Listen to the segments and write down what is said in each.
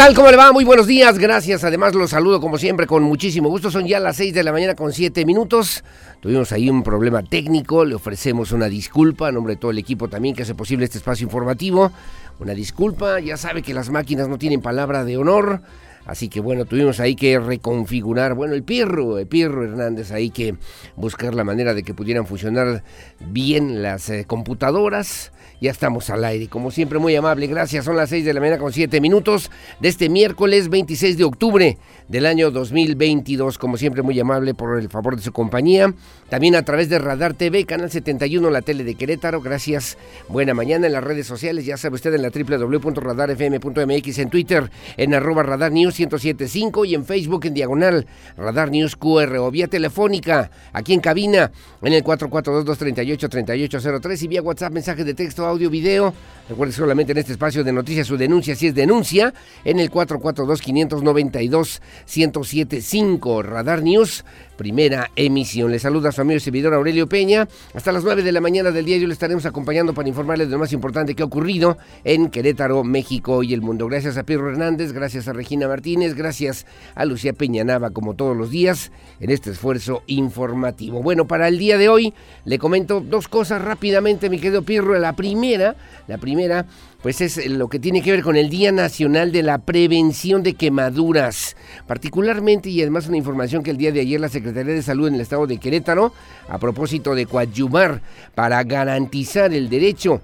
¿qué tal? ¿Cómo le va? Muy buenos días, gracias. Además los saludo como siempre con muchísimo gusto. Son ya las 6 de la mañana con 7 minutos. Tuvimos ahí un problema técnico, le ofrecemos una disculpa a nombre de todo el equipo también que hace posible este espacio informativo. Una disculpa, ya sabe que las máquinas no tienen palabra de honor. Así que bueno, tuvimos ahí que reconfigurar, bueno, el Pirro, el Pirro Hernández, ahí que buscar la manera de que pudieran funcionar bien las eh, computadoras. Ya estamos al aire, como siempre muy amable, gracias. Son las 6 de la mañana con 7 minutos de este miércoles 26 de octubre del año 2022. Como siempre muy amable por el favor de su compañía. También a través de Radar TV, Canal 71, la tele de Querétaro. Gracias. Buena mañana en las redes sociales. Ya sabe usted en la www.radarfm.mx, en Twitter, en arroba Radar News 1075 y en Facebook en diagonal Radar News QR o vía telefónica aquí en cabina en el 442-238-3803 y vía WhatsApp mensajes de texto, audio, video. Recuerde solamente en este espacio de noticias su denuncia si es denuncia en el 442-592-1075 Radar News primera emisión. Le saluda su amigo y servidor Aurelio Peña. Hasta las 9 de la mañana del día yo le estaremos acompañando para informarles de lo más importante que ha ocurrido en Querétaro, México y el mundo. Gracias a Pedro Hernández, gracias a Regina Martínez, gracias a Lucía Peña Nava, como todos los días, en este esfuerzo informativo. Bueno, para el día de hoy le comento dos cosas rápidamente, mi querido Pirro. La primera, la primera pues es lo que tiene que ver con el Día Nacional de la Prevención de Quemaduras. Particularmente, y además una información que el día de ayer la Secretaría de Salud en el estado de Querétaro, a propósito de coadyuvar para garantizar el derecho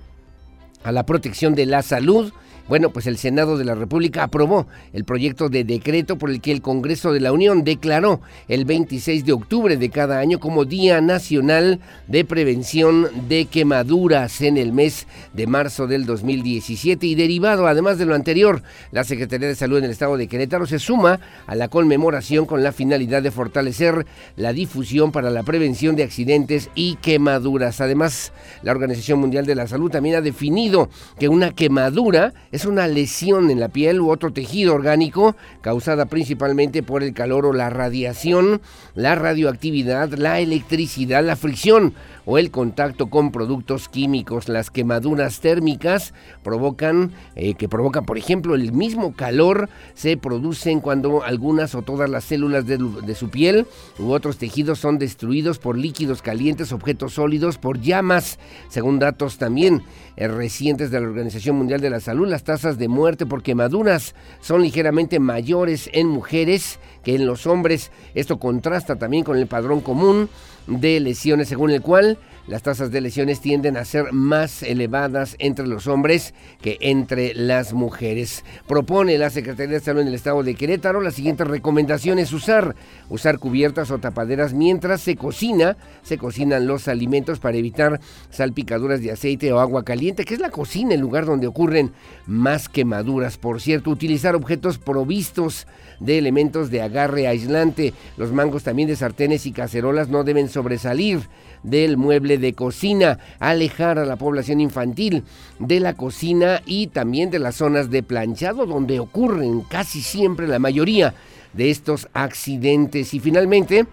a la protección de la salud, bueno, pues el Senado de la República aprobó el proyecto de decreto por el que el Congreso de la Unión declaró el 26 de octubre de cada año como Día Nacional de Prevención de Quemaduras en el mes de marzo del 2017 y derivado además de lo anterior, la Secretaría de Salud en el Estado de Querétaro se suma a la conmemoración con la finalidad de fortalecer la difusión para la prevención de accidentes y quemaduras. Además, la Organización Mundial de la Salud también ha definido que una quemadura es una lesión en la piel u otro tejido orgánico causada principalmente por el calor o la radiación, la radioactividad, la electricidad, la fricción o el contacto con productos químicos. Las quemaduras térmicas provocan, eh, que provocan, por ejemplo, el mismo calor, se producen cuando algunas o todas las células de, su piel u otros tejidos son destruidos por líquidos calientes, objetos sólidos, por llamas. Según datos también eh, recientes de la Organización Mundial de la Salud, las tasas de muerte por quemaduras son ligeramente mayores en mujeres que en los hombres. Esto contrasta también con el padrón común de lesiones, según el cual las tasas de lesiones tienden a ser más elevadas entre los hombres que entre las mujeres. Propone la Secretaría de Salud en el Estado de Querétaro las siguientes recomendaciones usar, usar cubiertas o tapaderas mientras se cocina, se cocinan los alimentos para evitar salpicaduras de aceite o agua caliente, que es la cocina el lugar donde ocurren más quemaduras. Por cierto, utilizar objetos provistos de elementos de agarre aislante. Los mangos también de sartenes y cacerolas no deben sobresalir del mueble de cocina, alejar a la población infantil de la cocina y también de las zonas de planchado donde ocurren casi siempre la mayoría de estos accidentes. Y finalmente,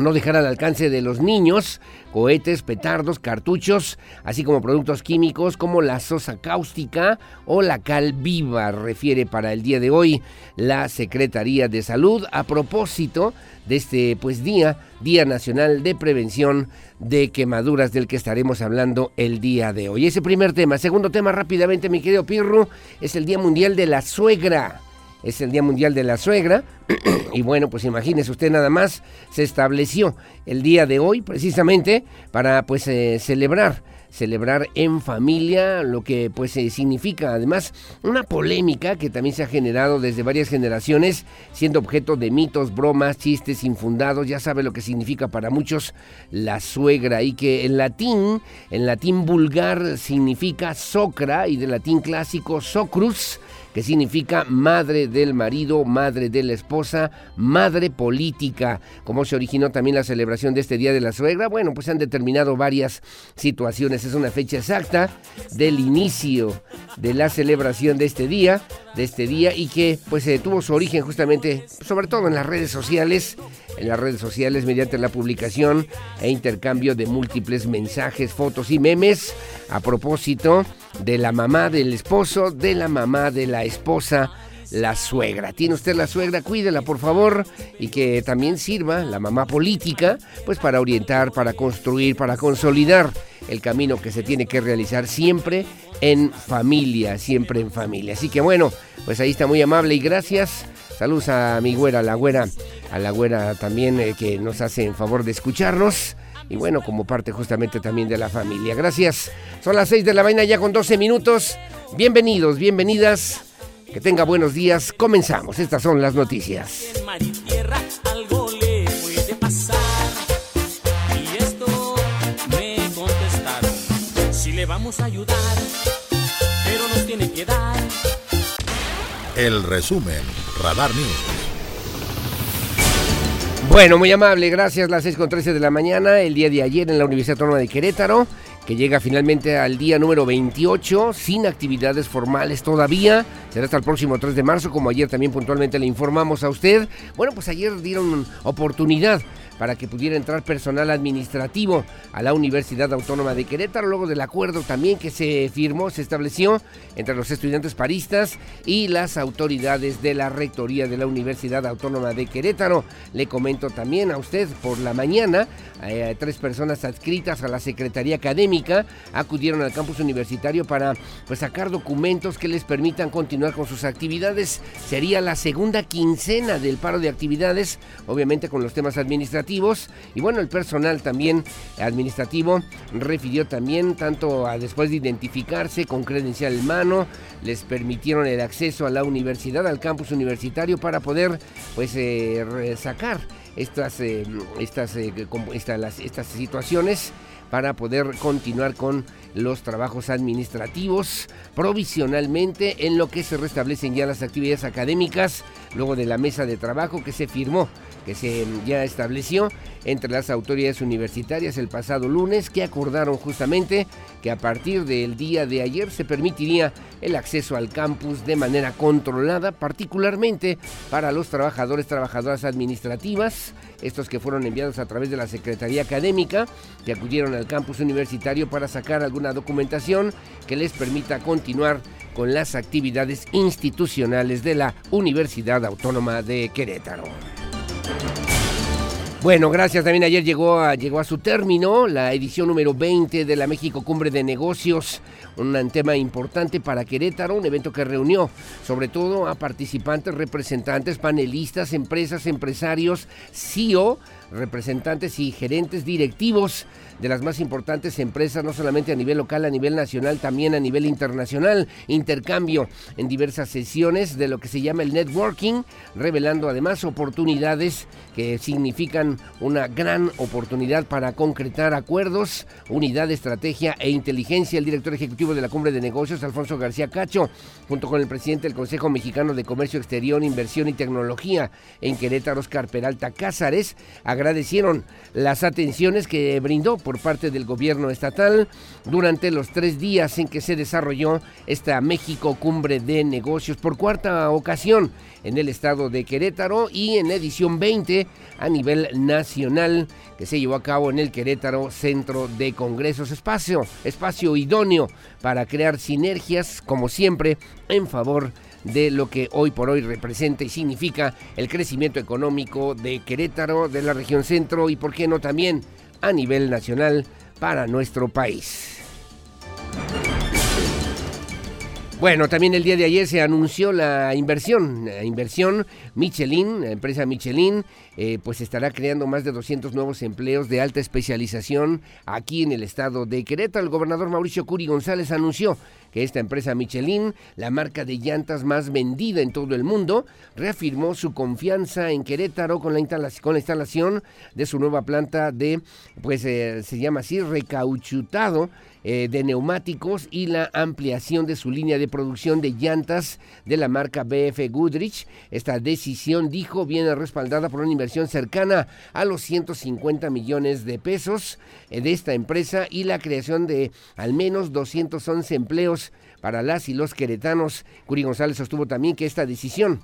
no dejar al alcance de los niños cohetes, petardos, cartuchos, así como productos químicos como la sosa cáustica o la cal viva, refiere para el día de hoy la Secretaría de Salud a propósito de este pues día, Día Nacional de Prevención de Quemaduras del que estaremos hablando el día de hoy. Ese primer tema, segundo tema rápidamente mi querido Pirro, es el Día Mundial de la Suegra es el Día Mundial de la Suegra. y bueno, pues imagínese usted nada más, se estableció el día de hoy precisamente para pues eh, celebrar celebrar en familia, lo que pues eh, significa además una polémica que también se ha generado desde varias generaciones, siendo objeto de mitos, bromas, chistes infundados, ya sabe lo que significa para muchos la suegra y que en latín, en latín vulgar significa socra y de latín clásico socrus, que significa madre del marido, madre de la esposa, madre política. ¿Cómo se originó también la celebración de este Día de la Suegra? Bueno, pues han determinado varias situaciones. Es una fecha exacta del inicio de la celebración de este día, de este día y que pues eh, tuvo su origen justamente, sobre todo en las redes sociales, en las redes sociales mediante la publicación e intercambio de múltiples mensajes, fotos y memes a propósito de la mamá del esposo, de la mamá de la esposa la suegra. Tiene usted la suegra, cuídela por favor y que también sirva la mamá política pues para orientar, para construir, para consolidar el camino que se tiene que realizar siempre en familia, siempre en familia. Así que bueno, pues ahí está muy amable y gracias. Saludos a mi güera, la güera, a la güera también eh, que nos hace en favor de escucharnos y bueno, como parte justamente también de la familia. Gracias. Son las 6 de la mañana ya con 12 minutos. Bienvenidos, bienvenidas. Que tenga buenos días. Comenzamos. Estas son las noticias. algo le puede pasar. Y esto me contestaron. Si le vamos a ayudar, pero nos tiene que dar. El resumen, Radar News. Bueno, muy amable, gracias. Las 6 con 13 de la mañana, el día de ayer en la Universidad Autónoma de Querétaro, que llega finalmente al día número 28, sin actividades formales todavía. Será hasta el próximo 3 de marzo, como ayer también puntualmente le informamos a usted. Bueno, pues ayer dieron oportunidad para que pudiera entrar personal administrativo a la Universidad Autónoma de Querétaro, luego del acuerdo también que se firmó, se estableció entre los estudiantes paristas y las autoridades de la Rectoría de la Universidad Autónoma de Querétaro. Le comento también a usted por la mañana, tres personas adscritas a la Secretaría Académica acudieron al campus universitario para pues, sacar documentos que les permitan continuar con sus actividades. Sería la segunda quincena del paro de actividades, obviamente con los temas administrativos y bueno, el personal también administrativo refirió también tanto a después de identificarse con credencial en mano, les permitieron el acceso a la universidad, al campus universitario para poder pues eh, sacar estas, eh, estas, eh, estas situaciones para poder continuar con los trabajos administrativos provisionalmente en lo que se restablecen ya las actividades académicas luego de la mesa de trabajo que se firmó que se ya estableció entre las autoridades universitarias el pasado lunes que acordaron justamente que a partir del día de ayer se permitiría el acceso al campus de manera controlada, particularmente para los trabajadores, trabajadoras administrativas, estos que fueron enviados a través de la Secretaría Académica, que acudieron al campus universitario para sacar alguna documentación que les permita continuar con las actividades institucionales de la Universidad Autónoma de Querétaro. Bueno, gracias. También ayer llegó a, llegó a su término la edición número 20 de la México Cumbre de Negocios, un tema importante para Querétaro, un evento que reunió sobre todo a participantes, representantes, panelistas, empresas, empresarios, CEO, representantes y gerentes directivos de las más importantes empresas, no solamente a nivel local, a nivel nacional, también a nivel internacional. Intercambio en diversas sesiones de lo que se llama el networking, revelando además oportunidades que significan una gran oportunidad para concretar acuerdos, unidad, estrategia e inteligencia. El director ejecutivo de la Cumbre de Negocios, Alfonso García Cacho, junto con el presidente del Consejo Mexicano de Comercio Exterior, Inversión y Tecnología en Querétaro, Oscar Peralta Cázares, agradecieron las atenciones que brindó parte del gobierno estatal durante los tres días en que se desarrolló esta México Cumbre de Negocios. Por cuarta ocasión en el estado de Querétaro y en edición 20 a nivel nacional que se llevó a cabo en el Querétaro Centro de Congresos, espacio, espacio idóneo para crear sinergias, como siempre, en favor de lo que hoy por hoy representa y significa el crecimiento económico de Querétaro, de la región centro y, por qué no, también a nivel nacional para nuestro país. Bueno, también el día de ayer se anunció la inversión, la inversión Michelin, la empresa Michelin, eh, pues estará creando más de 200 nuevos empleos de alta especialización aquí en el estado de Querétaro. El gobernador Mauricio Curi González anunció que esta empresa Michelin, la marca de llantas más vendida en todo el mundo, reafirmó su confianza en Querétaro con la, instalación, de su nueva planta de, pues eh, se llama así, recauchutado eh, de neumáticos y la ampliación de su línea de producción de llantas de la marca BF Goodrich. Esta decisión, dijo, viene respaldada por una inversión cercana a los 150 millones de pesos eh, de esta empresa y la creación de al menos 211 empleos para las y los queretanos. Curi González sostuvo también que esta decisión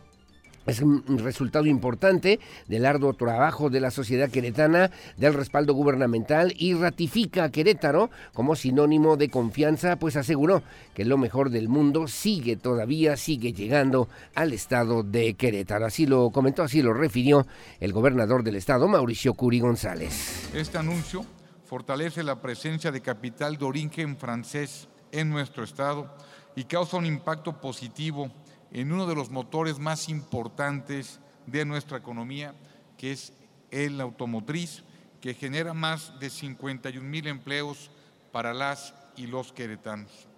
Es un resultado importante del arduo trabajo de la sociedad queretana, del respaldo gubernamental y ratifica a Querétaro como sinónimo de confianza, pues aseguró que lo mejor del mundo sigue todavía, sigue llegando al estado de Querétaro. Así lo comentó, así lo refirió el gobernador del estado, Mauricio Curi González. Este anuncio fortalece la presencia de capital de origen francés en nuestro estado y causa un impacto positivo en uno de los motores más importantes de nuestra economía, que es el automotriz, que genera más de 51 mil empleos para las y los queretanos.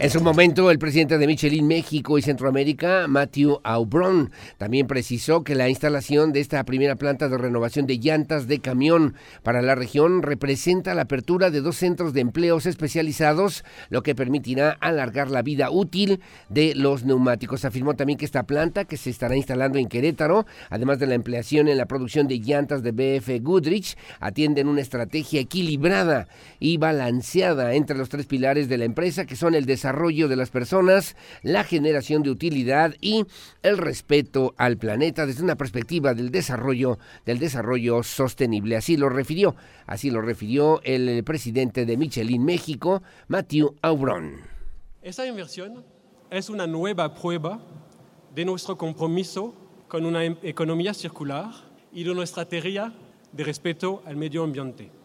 En su momento, el presidente de Michelin México y Centroamérica, Matthew Aubron, también precisó que la instalación de esta primera planta de renovación de llantas de camión para la región representa la apertura de dos centros de empleos especializados, lo que permitirá alargar la vida útil de los neumáticos. Afirmó también que esta planta, que se estará instalando en Querétaro, además de la empleación en la producción de llantas de BF Goodrich, atienden una estrategia equilibrada y balanceada entre los tres pilares de la empresa, que son el desarrollo desarrollo de las personas, la generación de utilidad y el respeto al planeta desde una perspectiva del desarrollo del desarrollo sostenible. Así lo refirió, así lo refirió el presidente de Michelin México, Matthew Aubron. Esa inversión es una nueva prueba de nuestro compromiso con una economía circular y de nuestra teoría de respeto al medio ambiente.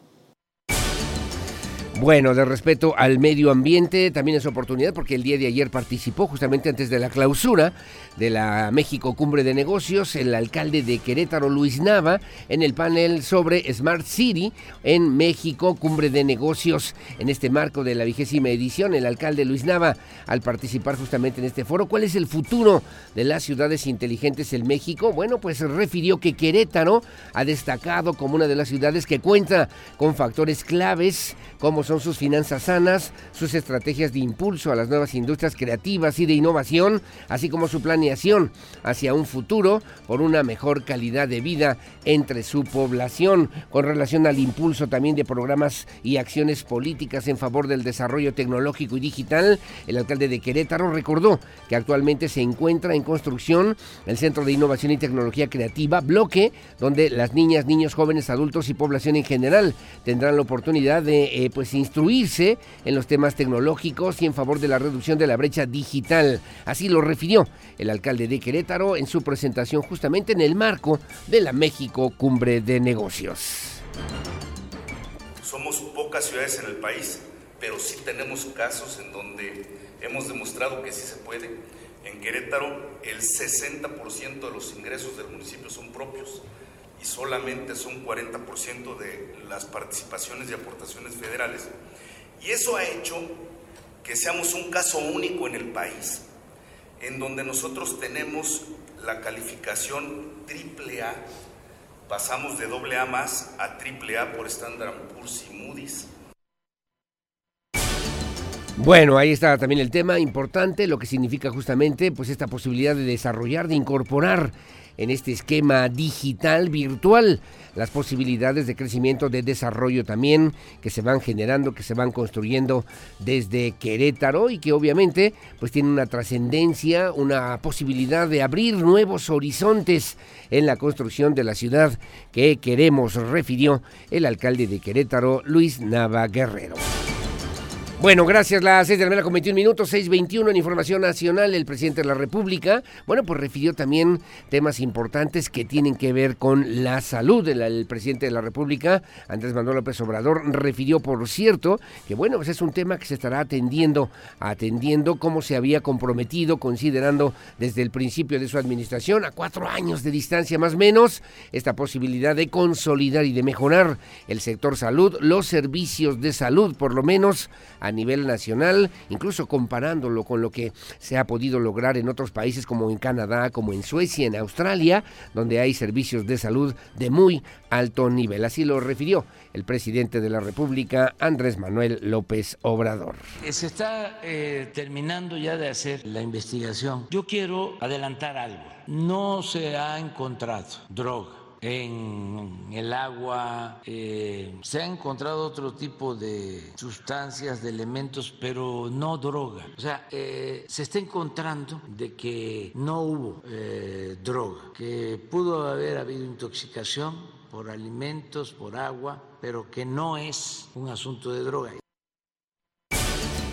Bueno, de respeto al medio ambiente, también es oportunidad porque el día de ayer participó justamente antes de la clausura de la México Cumbre de Negocios el alcalde de Querétaro, Luis Nava, en el panel sobre Smart City en México Cumbre de Negocios. En este marco de la vigésima edición, el alcalde Luis Nava, al participar justamente en este foro, ¿cuál es el futuro de las ciudades inteligentes en México? Bueno, pues refirió que Querétaro ha destacado como una de las ciudades que cuenta con factores claves como son sus finanzas sanas, sus estrategias de impulso a las nuevas industrias creativas y de innovación, así como su planeación hacia un futuro por una mejor calidad de vida entre su población, con relación al impulso también de programas y acciones políticas en favor del desarrollo tecnológico y digital. El alcalde de Querétaro recordó que actualmente se encuentra en construcción el Centro de Innovación y Tecnología Creativa, bloque donde las niñas, niños, jóvenes, adultos y población en general tendrán la oportunidad de eh, pues instruirse en los temas tecnológicos y en favor de la reducción de la brecha digital. Así lo refirió el alcalde de Querétaro en su presentación justamente en el marco de la México Cumbre de Negocios. Somos pocas ciudades en el país, pero sí tenemos casos en donde hemos demostrado que sí se puede. En Querétaro el 60% de los ingresos del municipio son propios solamente son 40% de las participaciones y aportaciones federales. Y eso ha hecho que seamos un caso único en el país, en donde nosotros tenemos la calificación AAA, pasamos de AA más a AAA por Standard Poor's Moody's. Bueno, ahí está también el tema importante, lo que significa justamente pues esta posibilidad de desarrollar, de incorporar en este esquema digital virtual las posibilidades de crecimiento, de desarrollo también que se van generando, que se van construyendo desde Querétaro y que obviamente pues tiene una trascendencia, una posibilidad de abrir nuevos horizontes en la construcción de la ciudad que queremos, refirió el alcalde de Querétaro, Luis Nava Guerrero. Bueno, gracias. Las 6 de la mañana con 21 minutos, 6.21 en Información Nacional. El presidente de la República, bueno, pues refirió también temas importantes que tienen que ver con la salud. El, presidente de la República, Andrés Manuel López Obrador, refirió, por cierto, que bueno, pues es un tema que se estará atendiendo, atendiendo como se había comprometido, considerando desde el principio de su administración, a cuatro años de distancia más o menos, esta posibilidad de consolidar y de mejorar el sector salud, los servicios de salud, por lo menos a nivel nacional, incluso comparándolo con lo que se ha podido lograr en otros países como en Canadá, como en Suecia, en Australia, donde hay servicios de salud de muy alto nivel. Así lo refirió el presidente de la República, Andrés Manuel López Obrador. Se está eh, terminando ya de hacer la investigación. Yo quiero adelantar algo. No se ha encontrado droga en el agua, eh, se han encontrado otro tipo de sustancias, de elementos, pero no droga. O sea, eh, se está encontrando de que no hubo eh, droga, que pudo haber habido intoxicación por alimentos, por agua, pero que no es un asunto de droga.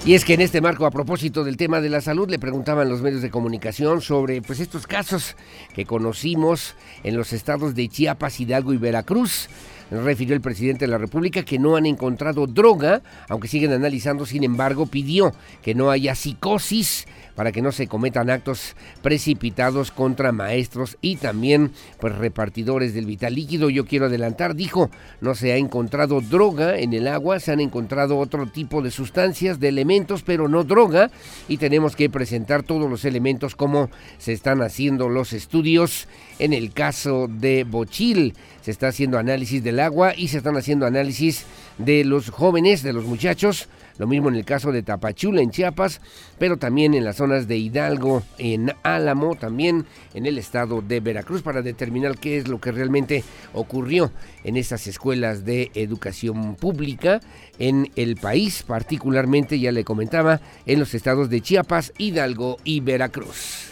Y es que en este marco, a propósito del tema de la salud, le preguntaban los medios de comunicación sobre pues, estos casos que conocimos en los estados de Chiapas, Hidalgo y Veracruz. Refirió el presidente de la República que no han encontrado droga, aunque siguen analizando, sin embargo, pidió que no haya psicosis para que no se cometan actos precipitados contra maestros y también pues repartidores del vital líquido. Yo quiero adelantar, dijo, no se ha encontrado droga en el agua, se han encontrado otro tipo de sustancias, de elementos, pero no droga y tenemos que presentar todos los elementos como se están haciendo los estudios en el caso de Bochil. Se está haciendo análisis del agua y se están haciendo análisis de los jóvenes, de los muchachos lo mismo en el caso de Tapachula, en Chiapas, pero también en las zonas de Hidalgo, en Álamo, también en el estado de Veracruz, para determinar qué es lo que realmente ocurrió en estas escuelas de educación pública en el país, particularmente, ya le comentaba, en los estados de Chiapas, Hidalgo y Veracruz.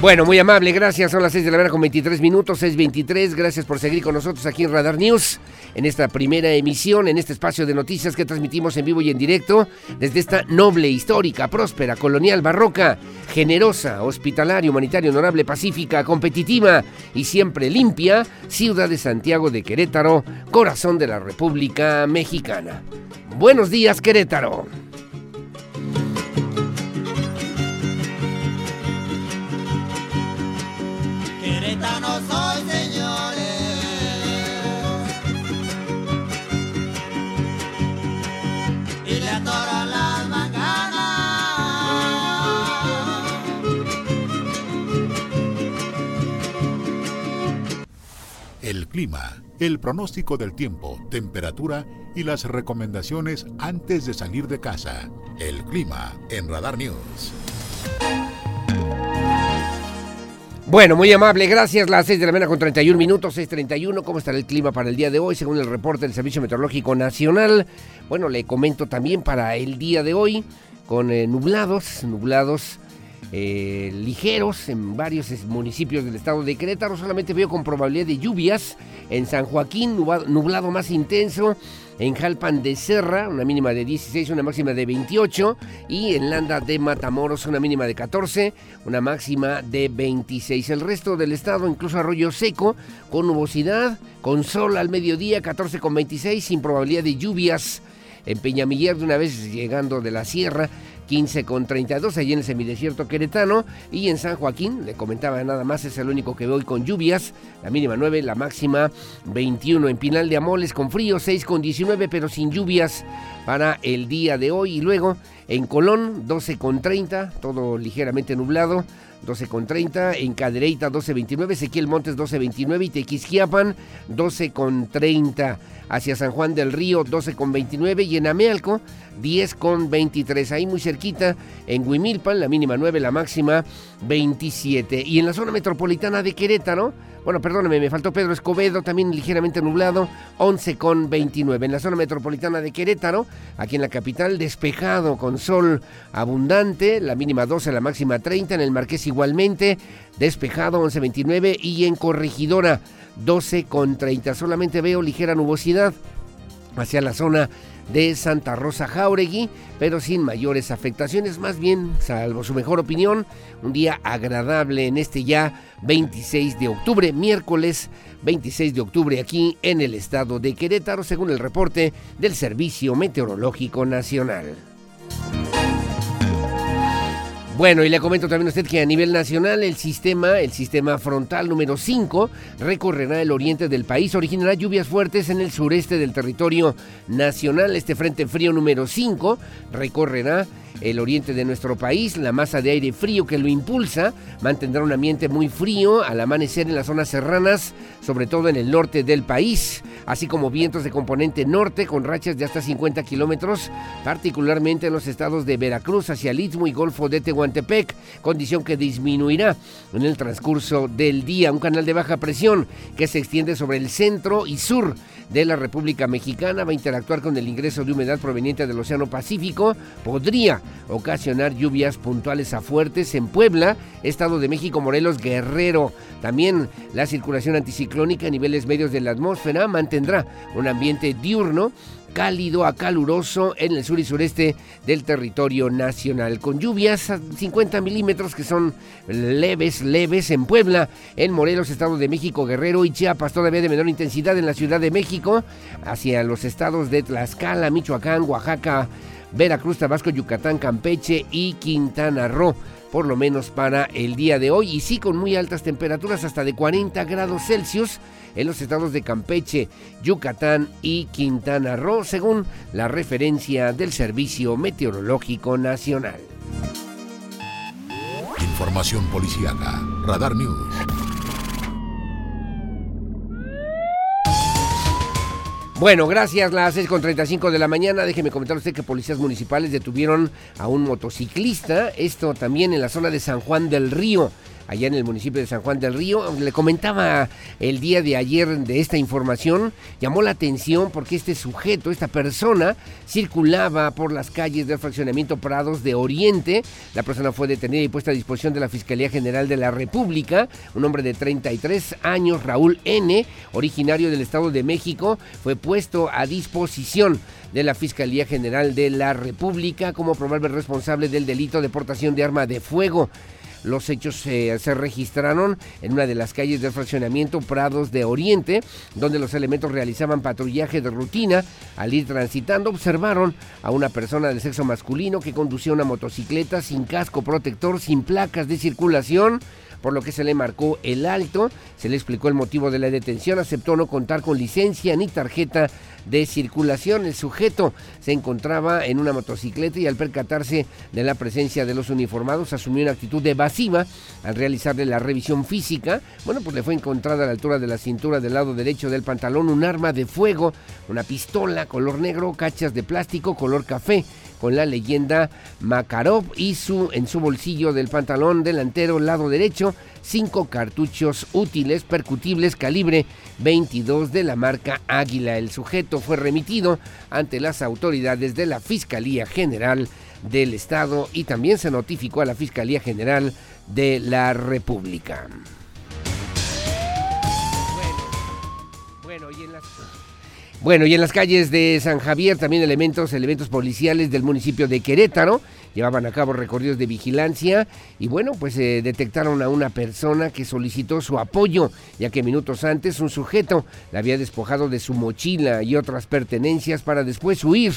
Bueno, muy amable, gracias. Son las 6 de la mañana con 23 minutos, 6.23. Gracias por seguir con nosotros aquí en Radar News, en esta primera emisión, en este espacio de noticias que transmitimos en vivo y en directo desde esta noble, histórica, próspera, colonial, barroca, generosa, hospitalaria, humanitaria, honorable, pacífica, competitiva y siempre limpia ciudad de Santiago de Querétaro, corazón de la República Mexicana. Buenos días, Querétaro. Clima, el pronóstico del tiempo, temperatura y las recomendaciones antes de salir de casa. El clima en Radar News. Bueno, muy amable, gracias. Las 6 de la mañana con 31 minutos, 6.31. ¿Cómo estará el clima para el día de hoy? Según el reporte del Servicio Meteorológico Nacional. Bueno, le comento también para el día de hoy, con eh, nublados, nublados eh, ligeros en varios municipios del estado de Querétaro. Solamente veo con probabilidad de lluvias en San Joaquín, nublado más intenso en Jalpan de Serra, una mínima de 16, una máxima de 28, y en Landa de Matamoros, una mínima de 14, una máxima de 26. El resto del estado, incluso Arroyo Seco, con nubosidad, con sol al mediodía, 14 con 26, sin probabilidad de lluvias. En Peñamiller, de una vez llegando de la sierra, 15 con 32 allí en el semidesierto queretano y en San Joaquín, le comentaba nada más, es el único que veo hoy con lluvias, la mínima 9, la máxima 21 en Pinal de Amoles con frío, 6 con 19 pero sin lluvias para el día de hoy y luego en Colón 12 con 30, todo ligeramente nublado, 12 con 30, en Cadereyta 12.29, Ezequiel Montes 12.29 y Tequisquiapan 12 con 30 hacia San Juan del Río 12 con 29 y en Amealco 10 con 23. Ahí muy cerquita en Huimilpan, la mínima 9, la máxima 27. Y en la zona metropolitana de Querétaro, bueno, perdóneme, me faltó Pedro Escobedo, también ligeramente nublado, 11 con 29. En la zona metropolitana de Querétaro, aquí en la capital, despejado con sol abundante, la mínima 12, la máxima 30. En el Marqués igualmente, despejado 11.29 y en Corregidora 12 con 30. Solamente veo ligera nubosidad hacia la zona de Santa Rosa Jauregui, pero sin mayores afectaciones, más bien, salvo su mejor opinión, un día agradable en este ya 26 de octubre, miércoles 26 de octubre aquí en el estado de Querétaro, según el reporte del Servicio Meteorológico Nacional. Bueno, y le comento también a usted que a nivel nacional el sistema, el sistema frontal número 5, recorrerá el oriente del país, originará lluvias fuertes en el sureste del territorio nacional. Este frente frío número 5 recorrerá el oriente de nuestro país. La masa de aire frío que lo impulsa mantendrá un ambiente muy frío al amanecer en las zonas serranas, sobre todo en el norte del país, así como vientos de componente norte con rachas de hasta 50 kilómetros, particularmente en los estados de Veracruz hacia el Istmo y Golfo de Tehuantepec, condición que disminuirá en el transcurso del día. Un canal de baja presión que se extiende sobre el centro y sur de la República Mexicana va a interactuar con el ingreso de humedad proveniente del Océano Pacífico, podría ocasionar lluvias puntuales a fuertes en Puebla, Estado de México, Morelos, Guerrero. También la circulación anticiclónica a niveles medios de la atmósfera mantendrá un ambiente diurno cálido a caluroso en el sur y sureste del territorio nacional, con lluvias a 50 milímetros que son leves, leves en Puebla, en Morelos, Estado de México, Guerrero y Chiapas, todavía de menor intensidad en la Ciudad de México, hacia los estados de Tlaxcala, Michoacán, Oaxaca, Veracruz, Tabasco, Yucatán, Campeche y Quintana Roo por lo menos para el día de hoy, y sí con muy altas temperaturas, hasta de 40 grados Celsius en los estados de Campeche, Yucatán y Quintana Roo, según la referencia del Servicio Meteorológico Nacional. Información policíaca. Radar News. Bueno, gracias. Las 6.35 de la mañana. Déjeme comentar usted que policías municipales detuvieron a un motociclista. Esto también en la zona de San Juan del Río allá en el municipio de San Juan del Río. Le comentaba el día de ayer de esta información, llamó la atención porque este sujeto, esta persona, circulaba por las calles del fraccionamiento Prados de Oriente. La persona fue detenida y puesta a disposición de la Fiscalía General de la República. Un hombre de 33 años, Raúl N., originario del Estado de México, fue puesto a disposición de la Fiscalía General de la República como probable responsable del delito de portación de arma de fuego. Los hechos se registraron en una de las calles del fraccionamiento Prados de Oriente, donde los elementos realizaban patrullaje de rutina. Al ir transitando, observaron a una persona de sexo masculino que conducía una motocicleta sin casco protector, sin placas de circulación por lo que se le marcó el alto, se le explicó el motivo de la detención, aceptó no contar con licencia ni tarjeta de circulación. El sujeto se encontraba en una motocicleta y al percatarse de la presencia de los uniformados asumió una actitud evasiva al realizarle la revisión física. Bueno, pues le fue encontrada a la altura de la cintura del lado derecho del pantalón un arma de fuego, una pistola color negro, cachas de plástico color café con la leyenda Makarov y su, en su bolsillo del pantalón delantero lado derecho cinco cartuchos útiles percutibles calibre 22 de la marca Águila. El sujeto fue remitido ante las autoridades de la Fiscalía General del Estado y también se notificó a la Fiscalía General de la República. Bueno, y en las calles de San Javier también elementos, elementos policiales del municipio de Querétaro llevaban a cabo recorridos de vigilancia y bueno, pues eh, detectaron a una persona que solicitó su apoyo, ya que minutos antes un sujeto la había despojado de su mochila y otras pertenencias para después huir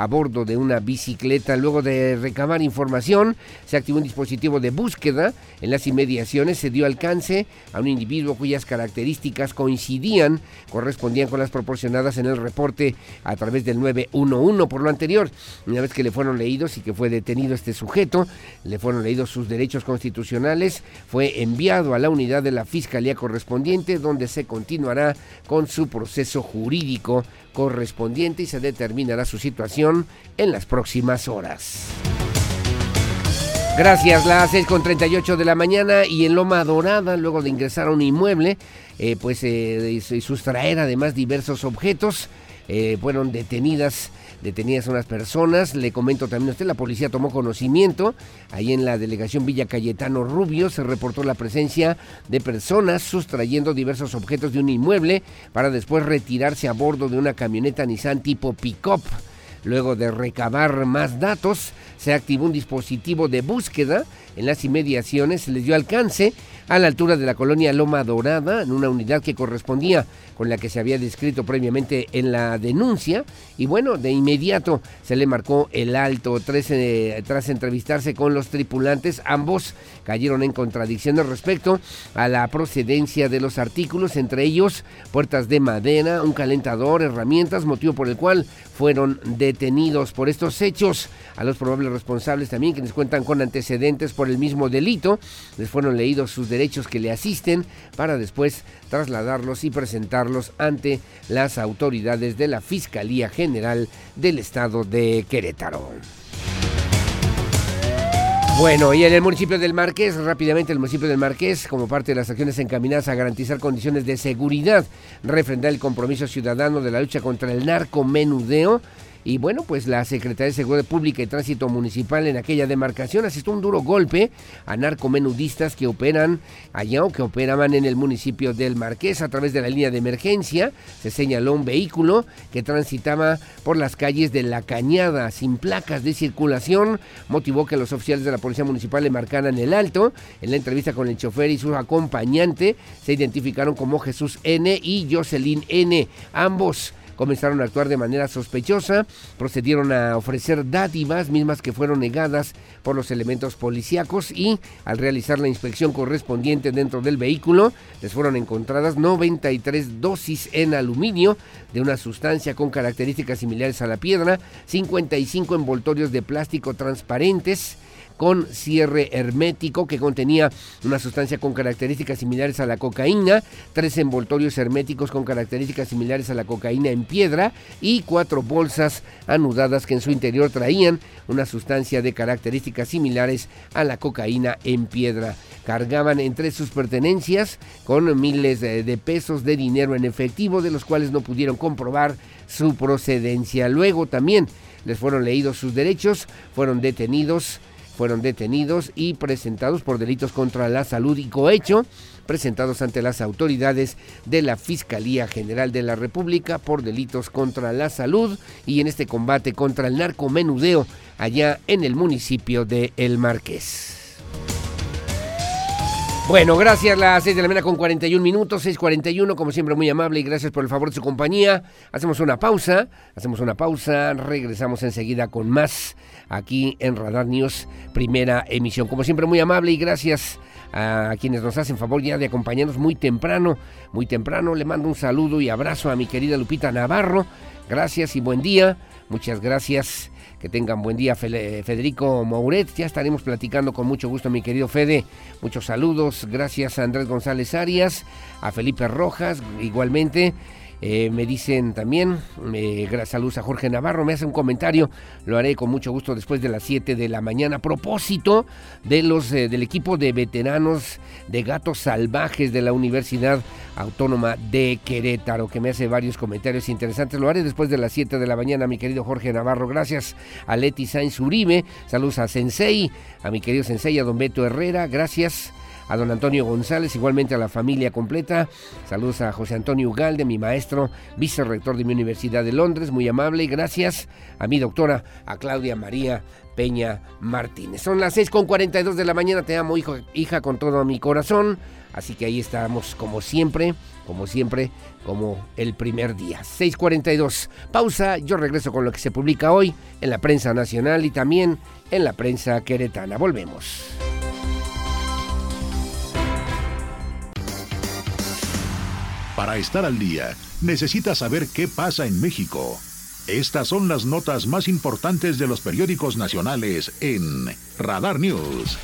a bordo de una bicicleta. Luego de recabar información, se activó un dispositivo de búsqueda. En las inmediaciones se dio alcance a un individuo cuyas características coincidían, correspondían con las proporcionadas en el reporte a través del 911. Por lo anterior, una vez que le fueron leídos y que fue detenido este sujeto, le fueron leídos sus derechos constitucionales, fue enviado a la unidad de la Fiscalía correspondiente, donde se continuará con su proceso jurídico correspondiente y se determinará su situación en las próximas horas. Gracias, las 6.38 de la mañana y en Loma Dorada, luego de ingresar a un inmueble, eh, pues eh, sustraer además diversos objetos, eh, fueron detenidas detenidas unas personas. Le comento también a usted, la policía tomó conocimiento. Ahí en la delegación Villa Cayetano Rubio se reportó la presencia de personas sustrayendo diversos objetos de un inmueble para después retirarse a bordo de una camioneta Nissan tipo pick-up. Luego de recabar más datos, se activó un dispositivo de búsqueda en las inmediaciones, se les dio alcance a la altura de la colonia Loma Dorada, en una unidad que correspondía con la que se había descrito previamente en la denuncia. Y bueno, de inmediato se le marcó el alto. Tras, eh, tras entrevistarse con los tripulantes, ambos cayeron en contradicciones respecto a la procedencia de los artículos, entre ellos puertas de madera, un calentador, herramientas, motivo por el cual fueron detenidos por estos hechos. A los probables responsables también, quienes cuentan con antecedentes por el mismo delito, les fueron leídos sus derechos que le asisten para después trasladarlos y presentarlos ante las autoridades de la Fiscalía General del Estado de Querétaro. Bueno, y en el municipio del Marqués, rápidamente el municipio del Marqués, como parte de las acciones encaminadas a garantizar condiciones de seguridad, refrendar el compromiso ciudadano de la lucha contra el narcomenudeo, y bueno, pues la Secretaría de Seguridad Pública y Tránsito Municipal en aquella demarcación asistió un duro golpe a narcomenudistas que operan allá o que operaban en el municipio del Marqués a través de la línea de emergencia. Se señaló un vehículo que transitaba por las calles de La Cañada sin placas de circulación. Motivó que los oficiales de la Policía Municipal le marcaran el alto. En la entrevista con el chofer y su acompañante se identificaron como Jesús N y Jocelyn N. Ambos comenzaron a actuar de manera sospechosa, procedieron a ofrecer dádivas mismas que fueron negadas por los elementos policíacos y al realizar la inspección correspondiente dentro del vehículo les fueron encontradas 93 dosis en aluminio de una sustancia con características similares a la piedra, 55 envoltorios de plástico transparentes, con cierre hermético que contenía una sustancia con características similares a la cocaína, tres envoltorios herméticos con características similares a la cocaína en piedra y cuatro bolsas anudadas que en su interior traían una sustancia de características similares a la cocaína en piedra. Cargaban entre sus pertenencias con miles de pesos de dinero en efectivo, de los cuales no pudieron comprobar su procedencia. Luego también les fueron leídos sus derechos, fueron detenidos fueron detenidos y presentados por delitos contra la salud y cohecho, presentados ante las autoridades de la Fiscalía General de la República por delitos contra la salud y en este combate contra el narcomenudeo allá en el municipio de El Marqués. Bueno, gracias, las 6 de la mañana con 41 minutos, 6.41, como siempre muy amable y gracias por el favor de su compañía. Hacemos una pausa, hacemos una pausa, regresamos enseguida con más aquí en Radar News, primera emisión. Como siempre muy amable y gracias a quienes nos hacen favor ya de acompañarnos muy temprano, muy temprano. Le mando un saludo y abrazo a mi querida Lupita Navarro. Gracias y buen día. Muchas gracias. Que tengan buen día, Federico Mouret. Ya estaremos platicando con mucho gusto, mi querido Fede. Muchos saludos. Gracias a Andrés González Arias, a Felipe Rojas, igualmente. Eh, me dicen también, eh, saludos a Jorge Navarro, me hace un comentario, lo haré con mucho gusto después de las 7 de la mañana. A propósito de los, eh, del equipo de veteranos de gatos salvajes de la Universidad Autónoma de Querétaro, que me hace varios comentarios interesantes. Lo haré después de las 7 de la mañana, mi querido Jorge Navarro. Gracias a Leti Sainz Uribe, saludos a Sensei, a mi querido Sensei, a don Beto Herrera, gracias a don Antonio González, igualmente a la familia completa. Saludos a José Antonio Ugalde, mi maestro, vicerrector de mi Universidad de Londres, muy amable. Y gracias a mi doctora, a Claudia María Peña Martínez. Son las 6.42 de la mañana, te amo hijo, hija con todo mi corazón. Así que ahí estamos como siempre, como siempre, como el primer día. 6.42. Pausa, yo regreso con lo que se publica hoy en la prensa nacional y también en la prensa queretana. Volvemos. Para estar al día, necesita saber qué pasa en México. Estas son las notas más importantes de los periódicos nacionales en Radar News.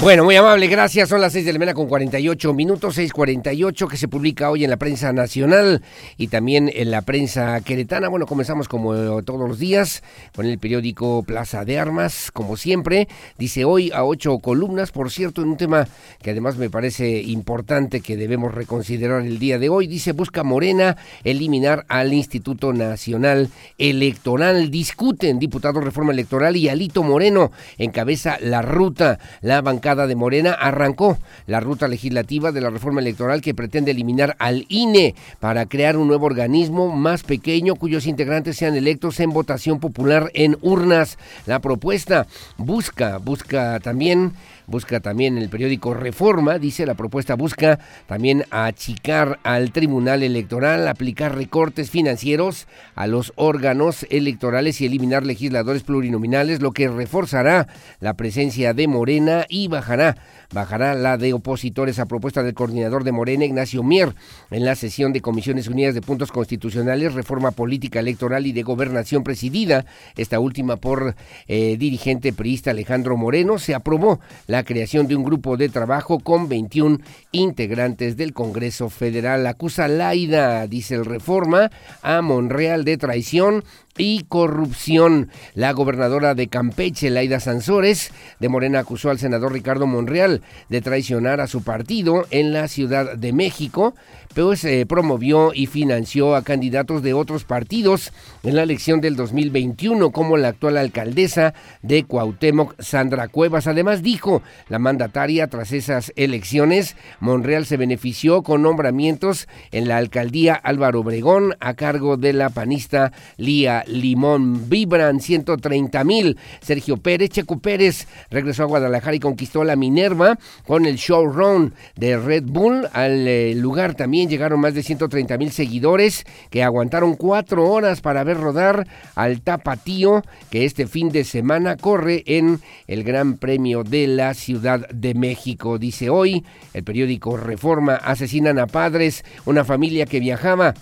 Bueno, muy amable, gracias. Son las 6 de la mañana con 48 minutos, 6.48 que se publica hoy en la prensa nacional y también en la prensa queretana. Bueno, comenzamos como todos los días con el periódico Plaza de Armas, como siempre. Dice hoy a ocho columnas, por cierto, en un tema que además me parece importante que debemos reconsiderar el día de hoy. Dice, busca Morena eliminar al Instituto Nacional Electoral. Discuten diputado reforma electoral y Alito Moreno encabeza la ruta. La de Morena arrancó la ruta legislativa de la reforma electoral que pretende eliminar al INE para crear un nuevo organismo más pequeño cuyos integrantes sean electos en votación popular en urnas. La propuesta busca, busca también busca también el periódico Reforma, dice la propuesta busca también achicar al Tribunal Electoral, aplicar recortes financieros a los órganos electorales y eliminar legisladores plurinominales, lo que reforzará la presencia de Morena y bajará bajará la de opositores a propuesta del coordinador de Morena, Ignacio Mier, en la sesión de Comisiones Unidas de Puntos Constitucionales, Reforma Política Electoral y de Gobernación presidida, esta última por eh, dirigente priista Alejandro Moreno, se aprobó la creación de un grupo de trabajo con 21 integrantes del Congreso Federal. Acusa Laida, dice el Reforma, a Monreal de traición y corrupción. La gobernadora de Campeche, Laida Sansores, de Morena acusó al senador Ricardo Monreal de traicionar a su partido en la Ciudad de México pues eh, promovió y financió a candidatos de otros partidos en la elección del 2021, como la actual alcaldesa de Cuauhtémoc, Sandra Cuevas. Además dijo la mandataria tras esas elecciones, Monreal se benefició con nombramientos en la alcaldía Álvaro Obregón a cargo de la panista Lía Limón. Vibran 130 mil. Sergio Pérez, Checo Pérez regresó a Guadalajara y conquistó la Minerva con el showrun de Red Bull al eh, lugar también llegaron más de 130 mil seguidores que aguantaron cuatro horas para ver rodar al Tapatío que este fin de semana corre en el Gran Premio de la Ciudad de México. Dice hoy el periódico Reforma, asesinan a padres, una familia que viajaba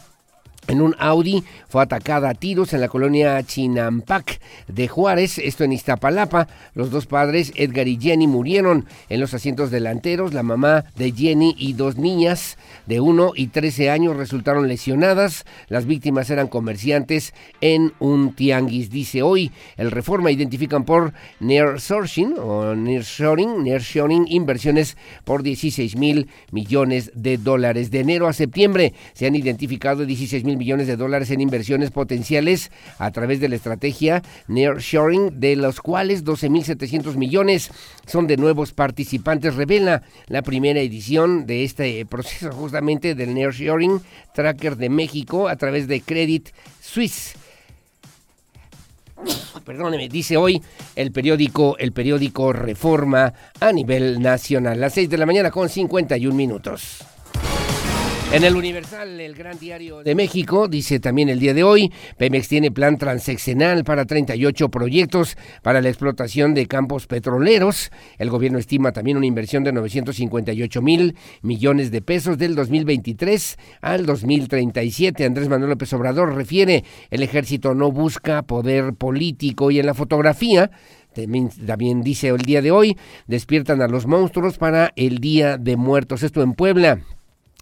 en un Audi fue atacada a tiros en la colonia Chinampac de Juárez, esto en Iztapalapa. Los dos padres, Edgar y Jenny, murieron en los asientos delanteros. La mamá de Jenny y dos niñas de 1 y 13 años resultaron lesionadas. Las víctimas eran comerciantes en un tianguis. Dice hoy, el Reforma identifican por nearshoring o nearshoring, nearshoring inversiones por 16 mil millones de dólares. De enero a septiembre se han identificado 16 mil millones de dólares en inversiones potenciales a través de la estrategia Nearshoring, de los cuales 12.700 millones son de nuevos participantes. Revela la primera edición de este proceso justamente del Nearshoring Tracker de México a través de Credit Suisse perdóneme, dice hoy el periódico, el periódico Reforma a nivel nacional. Las 6 de la mañana con 51 minutos. En el Universal, el gran diario de México, dice también el día de hoy, Pemex tiene plan transeccional para 38 proyectos para la explotación de campos petroleros. El gobierno estima también una inversión de 958 mil millones de pesos del 2023 al 2037. Andrés Manuel López Obrador refiere, el ejército no busca poder político y en la fotografía también dice el día de hoy, despiertan a los monstruos para el Día de Muertos. Esto en Puebla.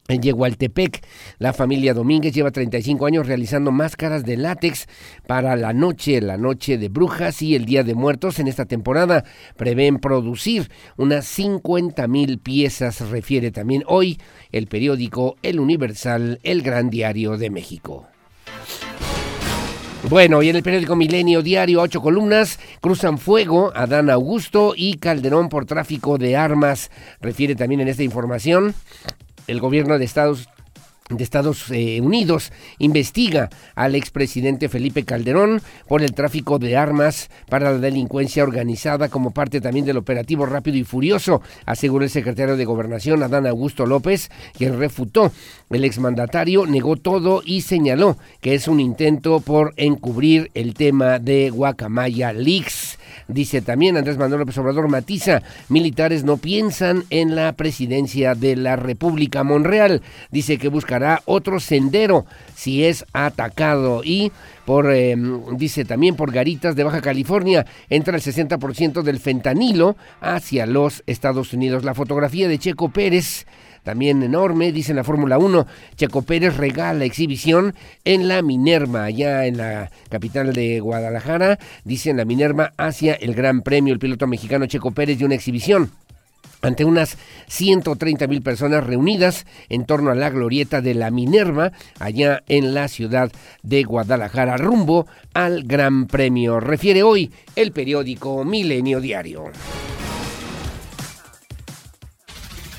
En Yehualtepec, la familia Domínguez lleva 35 años realizando máscaras de látex para la noche, la noche de brujas y el Día de Muertos. En esta temporada prevén producir unas 50 mil piezas, refiere también hoy el periódico El Universal, el Gran Diario de México. Bueno, y en el periódico Milenio Diario, ocho columnas, cruzan fuego a Dan Augusto y Calderón por tráfico de armas, refiere también en esta información el gobierno de Estados de Estados eh, Unidos investiga al expresidente Felipe Calderón por el tráfico de armas para la delincuencia organizada como parte también del operativo rápido y furioso, aseguró el secretario de Gobernación Adán Augusto López, quien refutó. El exmandatario negó todo y señaló que es un intento por encubrir el tema de Guacamaya Leaks. Dice también Andrés Manuel López Obrador matiza, militares no piensan en la presidencia de la República. Monreal dice que buscará otro sendero si es atacado y por, em, dice también por garitas de Baja California, entra el 60% del fentanilo hacia los Estados Unidos. La fotografía de Checo Pérez también enorme, dice la Fórmula 1. Checo Pérez regala exhibición en la Minerva, allá en la capital de Guadalajara. Dice en la Minerva hacia el Gran Premio. El piloto mexicano Checo Pérez dio una exhibición ante unas 130 mil personas reunidas en torno a la glorieta de la Minerva, allá en la ciudad de Guadalajara, rumbo al Gran Premio. Refiere hoy el periódico Milenio Diario.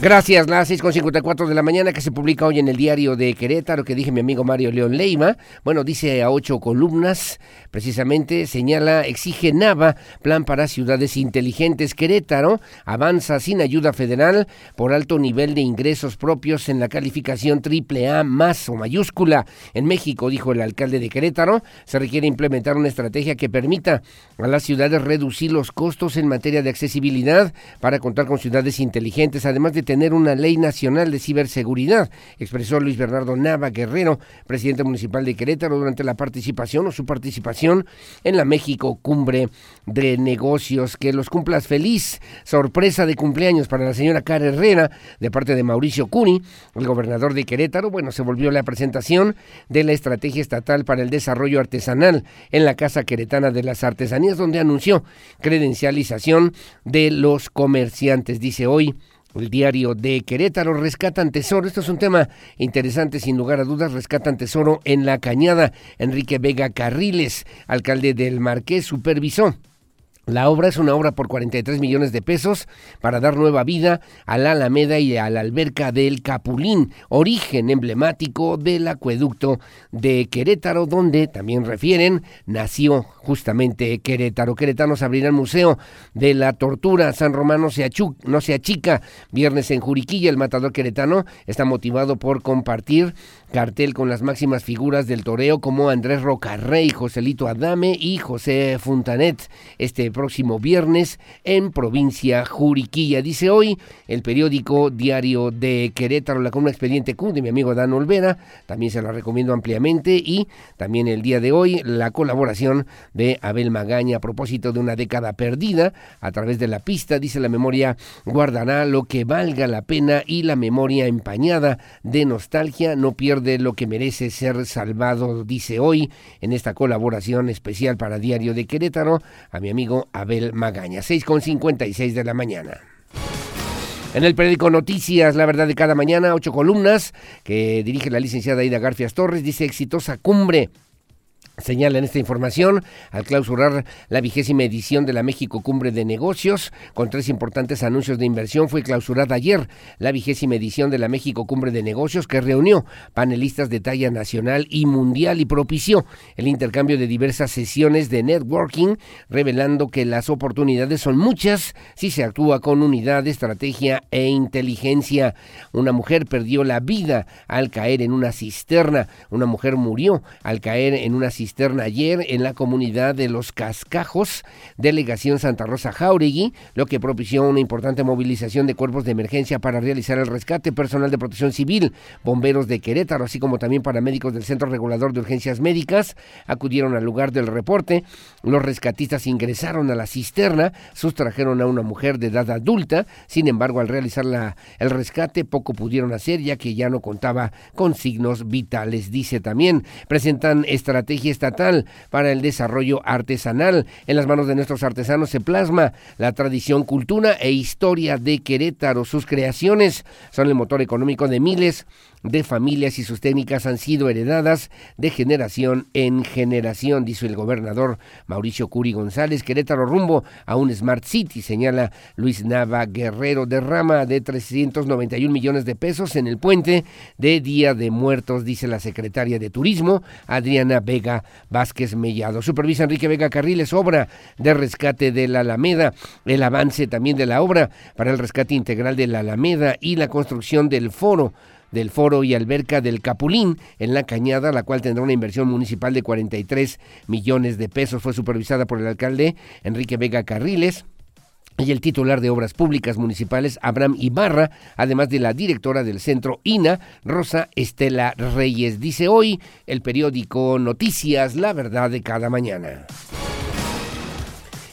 Gracias, las 6.54 de la mañana que se publica hoy en el diario de Querétaro, que dije mi amigo Mario León Leima. Bueno, dice a ocho columnas, precisamente señala, exige Nava, plan para ciudades inteligentes. Querétaro avanza sin ayuda federal por alto nivel de ingresos propios en la calificación triple A más o mayúscula. En México, dijo el alcalde de Querétaro, se requiere implementar una estrategia que permita a las ciudades reducir los costos en materia de accesibilidad para contar con ciudades inteligentes, además de tener una ley nacional de ciberseguridad, expresó Luis Bernardo Nava Guerrero, presidente municipal de Querétaro, durante la participación o su participación en la México Cumbre de Negocios. Que los cumplas feliz. Sorpresa de cumpleaños para la señora Cara Herrera, de parte de Mauricio Cuni, el gobernador de Querétaro. Bueno, se volvió la presentación de la Estrategia Estatal para el Desarrollo Artesanal en la Casa Queretana de las Artesanías, donde anunció credencialización de los comerciantes. Dice hoy el diario de Querétaro rescatan tesoro. Esto es un tema interesante, sin lugar a dudas. Rescatan tesoro en la cañada. Enrique Vega Carriles, alcalde del Marqués, supervisó la obra es una obra por 43 millones de pesos para dar nueva vida a la Alameda y a la alberca del Capulín, origen emblemático del acueducto de Querétaro, donde también refieren nació justamente Querétaro. Querétanos abrirá el Museo de la Tortura. San Romano se no se achica. Viernes en Juriquilla, el matador queretano está motivado por compartir cartel con las máximas figuras del toreo como Andrés Rocarrey, Joselito Adame y José Funtanet. Este próximo viernes en provincia Juriquilla. Dice hoy el periódico Diario de Querétaro, la columna Expediente Q de mi amigo Dan Olvera, también se la recomiendo ampliamente y también el día de hoy la colaboración de Abel Magaña a propósito de una década perdida a través de la pista, dice la memoria guardará lo que valga la pena y la memoria empañada de nostalgia no pierde lo que merece ser salvado, dice hoy en esta colaboración especial para Diario de Querétaro a mi amigo Abel Magaña. 6.56 de la mañana. En el periódico Noticias, la verdad de cada mañana, ocho columnas que dirige la licenciada Ida Garfias Torres, dice exitosa cumbre Señala en esta información al clausurar la vigésima edición de la México Cumbre de Negocios con tres importantes anuncios de inversión fue clausurada ayer la vigésima edición de la México Cumbre de Negocios que reunió panelistas de talla nacional y mundial y propició el intercambio de diversas sesiones de networking revelando que las oportunidades son muchas si se actúa con unidad, estrategia e inteligencia. Una mujer perdió la vida al caer en una cisterna, una mujer murió al caer en una cisterna ayer en la comunidad de Los Cascajos, delegación Santa Rosa Jauregui, lo que propició una importante movilización de cuerpos de emergencia para realizar el rescate, personal de protección civil, bomberos de Querétaro, así como también paramédicos del Centro Regulador de Urgencias Médicas, acudieron al lugar del reporte. Los rescatistas ingresaron a la cisterna, sustrajeron a una mujer de edad adulta, sin embargo, al realizar la, el rescate, poco pudieron hacer, ya que ya no contaba con signos vitales. Dice también, presentan estrategias estatal para el desarrollo artesanal. En las manos de nuestros artesanos se plasma la tradición, cultura e historia de Querétaro. Sus creaciones son el motor económico de miles de familias y sus técnicas han sido heredadas de generación en generación, dice el gobernador Mauricio Curi González. Querétaro rumbo a un Smart City, señala Luis Nava Guerrero. Derrama de 391 millones de pesos en el puente de Día de Muertos, dice la secretaria de Turismo, Adriana Vega Vázquez Mellado. Supervisa Enrique Vega Carriles, obra de rescate de la Alameda, el avance también de la obra para el rescate integral de la Alameda y la construcción del foro del foro y alberca del Capulín en la Cañada, la cual tendrá una inversión municipal de 43 millones de pesos. Fue supervisada por el alcalde Enrique Vega Carriles y el titular de Obras Públicas Municipales, Abraham Ibarra, además de la directora del centro INA, Rosa Estela Reyes. Dice hoy el periódico Noticias, la verdad de cada mañana.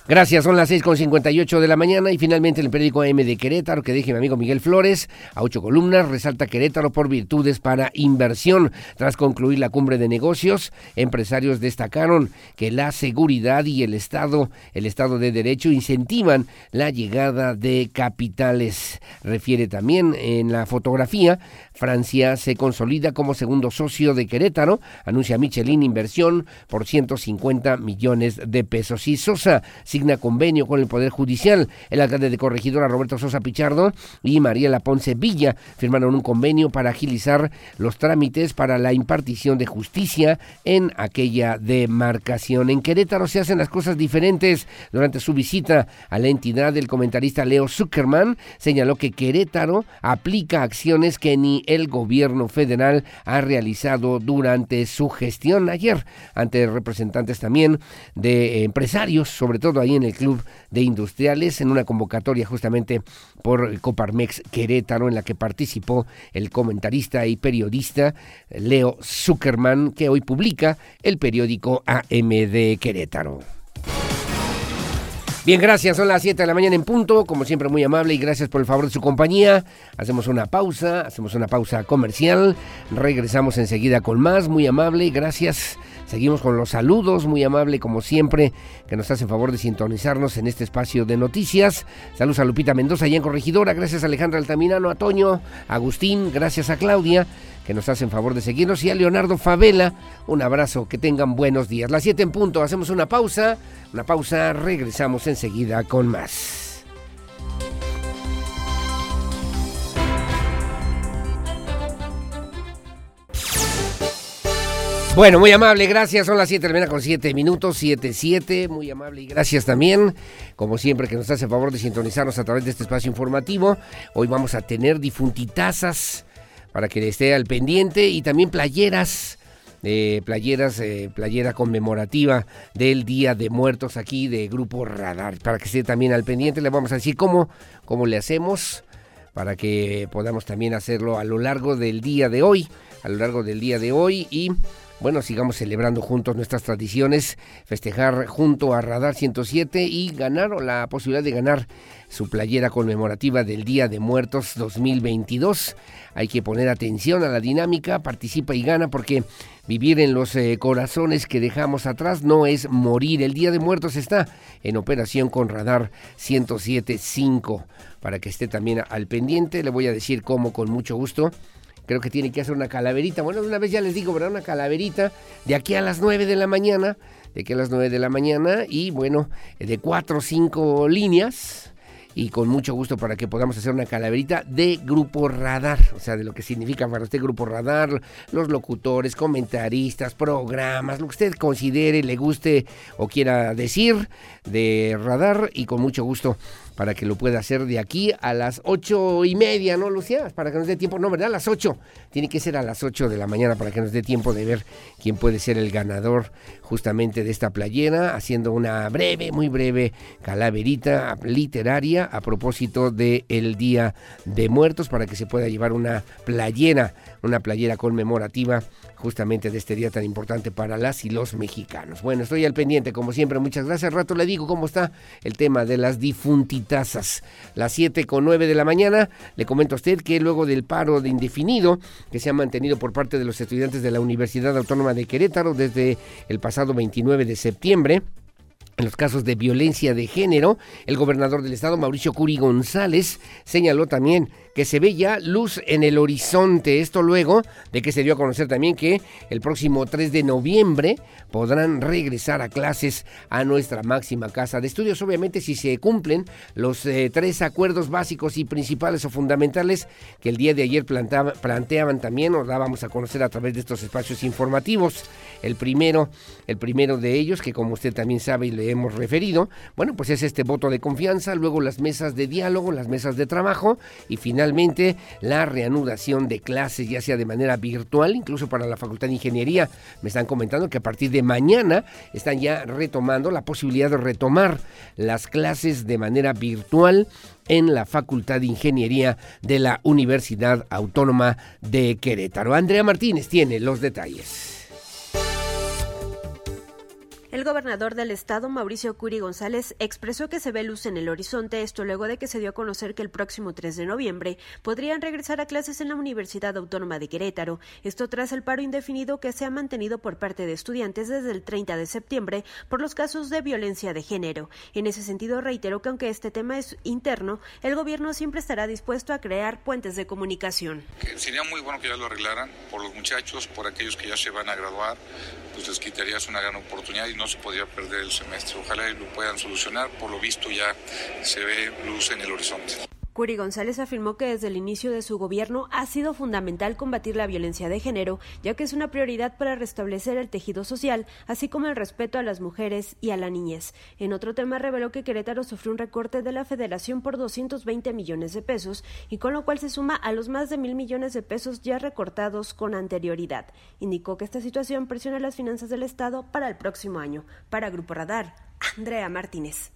Gracias, son las 6.58 de la mañana y finalmente el periódico AM de Querétaro, que dije mi amigo Miguel Flores, a ocho columnas, resalta Querétaro por virtudes para inversión. Tras concluir la cumbre de negocios, empresarios destacaron que la seguridad y el Estado, el Estado de Derecho, incentivan la llegada de capitales. Refiere también en la fotografía, Francia se consolida como segundo socio de Querétaro, anuncia Michelin inversión por 150 millones de pesos. Y Sosa signa convenio con el Poder Judicial. El alcalde de Corregidora, Roberto Sosa Pichardo, y Mariela Ponce Villa firmaron un convenio para agilizar los trámites para la impartición de justicia en aquella demarcación. En Querétaro se hacen las cosas diferentes. Durante su visita a la entidad, el comentarista Leo Zuckerman señaló que Querétaro aplica acciones que ni el gobierno federal ha realizado durante su gestión ayer ante representantes también de empresarios, sobre todo ahí en el Club de Industriales, en una convocatoria justamente por Coparmex Querétaro, en la que participó el comentarista y periodista Leo Zuckerman, que hoy publica el periódico AMD Querétaro. Bien, gracias. Son las 7 de la mañana en punto. Como siempre, muy amable y gracias por el favor de su compañía. Hacemos una pausa, hacemos una pausa comercial. Regresamos enseguida con más. Muy amable, gracias. Seguimos con los saludos, muy amable como siempre, que nos hacen favor de sintonizarnos en este espacio de noticias. Saludos a Lupita Mendoza, allá en Corregidora. Gracias a Alejandra Altamirano, a Toño, a Agustín. Gracias a Claudia que nos hacen favor de seguirnos, y a Leonardo Favela, un abrazo, que tengan buenos días. Las 7 en punto, hacemos una pausa, una pausa, regresamos enseguida con más. Bueno, muy amable, gracias. Son las 7 de la mañana con 7 minutos, 7, 7. Muy amable y gracias también, como siempre, que nos hace favor de sintonizarnos a través de este espacio informativo. Hoy vamos a tener difuntitazas para que esté al pendiente y también playeras. Eh, playeras, eh, playera conmemorativa del Día de Muertos aquí de Grupo Radar. Para que esté también al pendiente, le vamos a decir cómo, cómo le hacemos para que podamos también hacerlo a lo largo del día de hoy, a lo largo del día de hoy y bueno, sigamos celebrando juntos nuestras tradiciones, festejar junto a Radar 107 y ganar o la posibilidad de ganar su playera conmemorativa del Día de Muertos 2022. Hay que poner atención a la dinámica, participa y gana porque vivir en los eh, corazones que dejamos atrás no es morir. El Día de Muertos está en operación con Radar 107.5. Para que esté también al pendiente, le voy a decir cómo con mucho gusto creo que tiene que hacer una calaverita. Bueno, una vez ya les digo, ¿verdad? Una calaverita de aquí a las 9 de la mañana, de aquí a las 9 de la mañana y bueno, de cuatro o cinco líneas y con mucho gusto para que podamos hacer una calaverita de Grupo Radar, o sea, de lo que significa para usted Grupo Radar, los locutores, comentaristas, programas, lo que usted considere, le guste o quiera decir de Radar y con mucho gusto para que lo pueda hacer de aquí a las ocho y media, ¿no, Lucía? Para que nos dé tiempo, no, ¿verdad? A las ocho. Tiene que ser a las ocho de la mañana para que nos dé tiempo de ver quién puede ser el ganador justamente de esta playera, haciendo una breve, muy breve calaverita literaria a propósito del Día de Muertos para que se pueda llevar una playera, una playera conmemorativa justamente de este día tan importante para las y los mexicanos. Bueno, estoy al pendiente, como siempre, muchas gracias. Rato le digo cómo está el tema de las difunditazas. Las 7 con 9 de la mañana, le comento a usted que luego del paro de indefinido que se ha mantenido por parte de los estudiantes de la Universidad Autónoma de Querétaro desde el pasado 29 de septiembre, en los casos de violencia de género, el gobernador del estado, Mauricio Curi González, señaló también que se ve ya luz en el horizonte. Esto luego de que se dio a conocer también que el próximo 3 de noviembre podrán regresar a clases a nuestra máxima casa de estudios. Obviamente si se cumplen los eh, tres acuerdos básicos y principales o fundamentales que el día de ayer planteaban también o dábamos a conocer a través de estos espacios informativos. El primero, el primero de ellos, que como usted también sabe y le hemos referido, bueno, pues es este voto de confianza, luego las mesas de diálogo, las mesas de trabajo y finalmente finalmente la reanudación de clases, ya sea de manera virtual, incluso para la Facultad de Ingeniería. Me están comentando que a partir de mañana están ya retomando la posibilidad de retomar las clases de manera virtual en la Facultad de Ingeniería de la Universidad Autónoma de Querétaro. Andrea Martínez tiene los detalles. El gobernador del estado, Mauricio Curi González, expresó que se ve luz en el horizonte, esto luego de que se dio a conocer que el próximo 3 de noviembre podrían regresar a clases en la Universidad Autónoma de Querétaro. Esto tras el paro indefinido que se ha mantenido por parte de estudiantes desde el 30 de septiembre por los casos de violencia de género. En ese sentido, reitero que aunque este tema es interno, el gobierno siempre estará dispuesto a crear puentes de comunicación. sería muy bueno que ya lo arreglaran por los muchachos, por aquellos que ya se van a graduar, pues les quitarías una gran oportunidad y no se podría perder el semestre. Ojalá lo puedan solucionar. Por lo visto ya se ve luz en el horizonte. Curi González afirmó que desde el inicio de su gobierno ha sido fundamental combatir la violencia de género, ya que es una prioridad para restablecer el tejido social, así como el respeto a las mujeres y a la niñez. En otro tema reveló que Querétaro sufrió un recorte de la federación por 220 millones de pesos, y con lo cual se suma a los más de mil millones de pesos ya recortados con anterioridad. Indicó que esta situación presiona las finanzas del Estado para el próximo año. Para Grupo Radar, Andrea Martínez.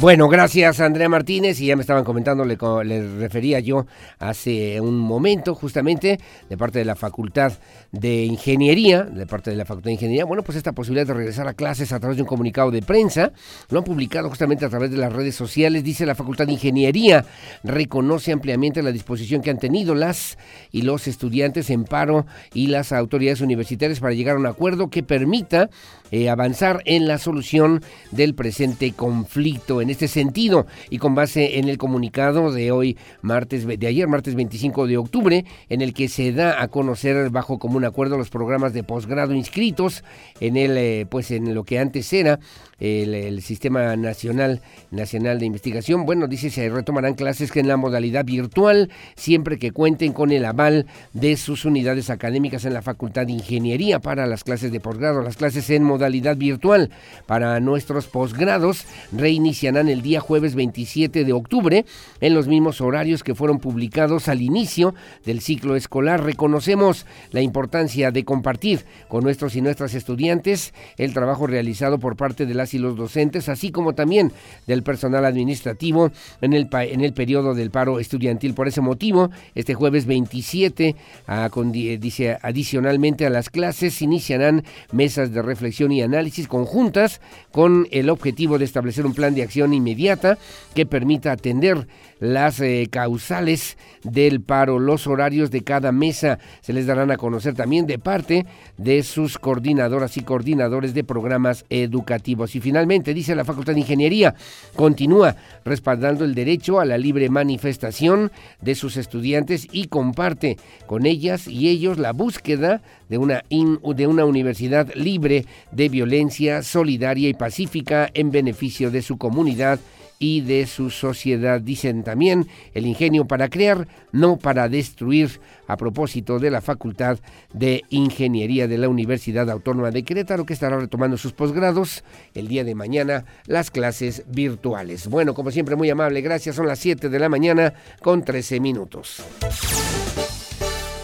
Bueno, gracias Andrea Martínez y ya me estaban comentando, le, le, refería yo hace un momento justamente de parte de la Facultad de Ingeniería, de parte de la Facultad de Ingeniería, bueno, pues esta posibilidad de regresar a clases a través de un comunicado de prensa, lo han publicado justamente a través de las redes sociales, dice la Facultad de Ingeniería, reconoce ampliamente la disposición que han tenido las y los estudiantes en paro y las autoridades universitarias para llegar a un acuerdo que permita eh, avanzar en la solución del presente conflicto. En este sentido, y con base en el comunicado de hoy, martes, de ayer, martes 25 de octubre, en el que se da a conocer bajo común acuerdo los programas de posgrado inscritos en el, eh, pues en lo que antes era el, Sistema Nacional, Nacional de Investigación. Bueno, dice se retomarán clases que en la modalidad virtual, siempre que cuenten con el aval de sus unidades académicas en la Facultad de Ingeniería para las clases de posgrado. Las clases en modalidad virtual para nuestros posgrados reiniciarán el día jueves 27 de octubre en los mismos horarios que fueron publicados al inicio del ciclo escolar. Reconocemos la importancia de compartir con nuestros y nuestras estudiantes el trabajo realizado por parte de las y los docentes, así como también del personal administrativo en el, en el periodo del paro estudiantil. Por ese motivo, este jueves 27, dice, adicionalmente a las clases, iniciarán mesas de reflexión y análisis conjuntas con el objetivo de establecer un plan de acción inmediata que permita atender las eh, causales del paro. Los horarios de cada mesa se les darán a conocer también de parte de sus coordinadoras y coordinadores de programas educativos. Y finalmente, dice la Facultad de Ingeniería, continúa respaldando el derecho a la libre manifestación de sus estudiantes y comparte con ellas y ellos la búsqueda de una, de una universidad libre de violencia, solidaria y pacífica en beneficio de su comunidad y de su sociedad. Dicen también el ingenio para crear, no para destruir, a propósito de la Facultad de Ingeniería de la Universidad Autónoma de Querétaro, que estará retomando sus posgrados el día de mañana, las clases virtuales. Bueno, como siempre, muy amable, gracias. Son las 7 de la mañana con 13 minutos.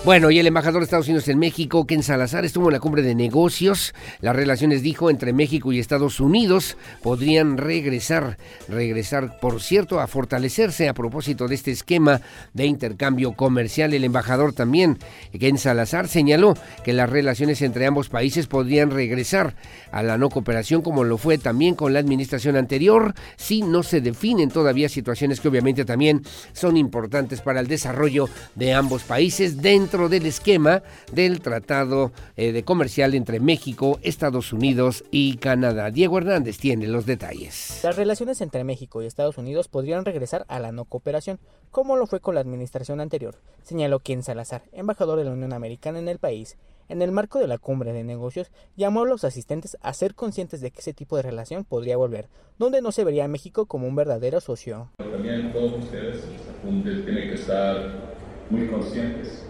Bueno, y el embajador de Estados Unidos en México, Ken Salazar, estuvo en la cumbre de negocios. Las relaciones, dijo, entre México y Estados Unidos podrían regresar, regresar, por cierto, a fortalecerse a propósito de este esquema de intercambio comercial. El embajador también, Ken Salazar, señaló que las relaciones entre ambos países podrían regresar a la no cooperación como lo fue también con la administración anterior, si no se definen todavía situaciones que obviamente también son importantes para el desarrollo de ambos países dentro del esquema del Tratado eh, de Comercial entre México, Estados Unidos y Canadá. Diego Hernández tiene los detalles. Las relaciones entre México y Estados Unidos podrían regresar a la no cooperación, como lo fue con la administración anterior, señaló quien Salazar, embajador de la Unión Americana en el país. En el marco de la cumbre de negocios, llamó a los asistentes a ser conscientes de que ese tipo de relación podría volver, donde no se vería a México como un verdadero socio. También todos ustedes, tienen que estar muy conscientes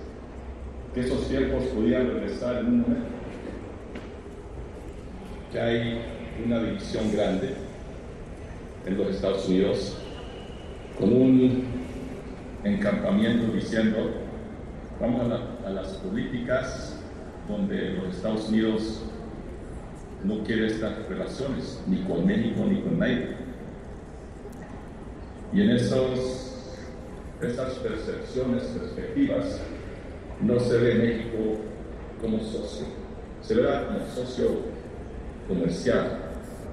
esos tiempos podían regresar en un momento, que hay una división grande en los Estados Unidos, con un encampamiento diciendo, vamos a, las políticas donde los Estados Unidos no quiere estas relaciones, ni con México ni con nadie. Y en esos, esas percepciones, perspectivas, no se ve México como socio, se verá como socio comercial,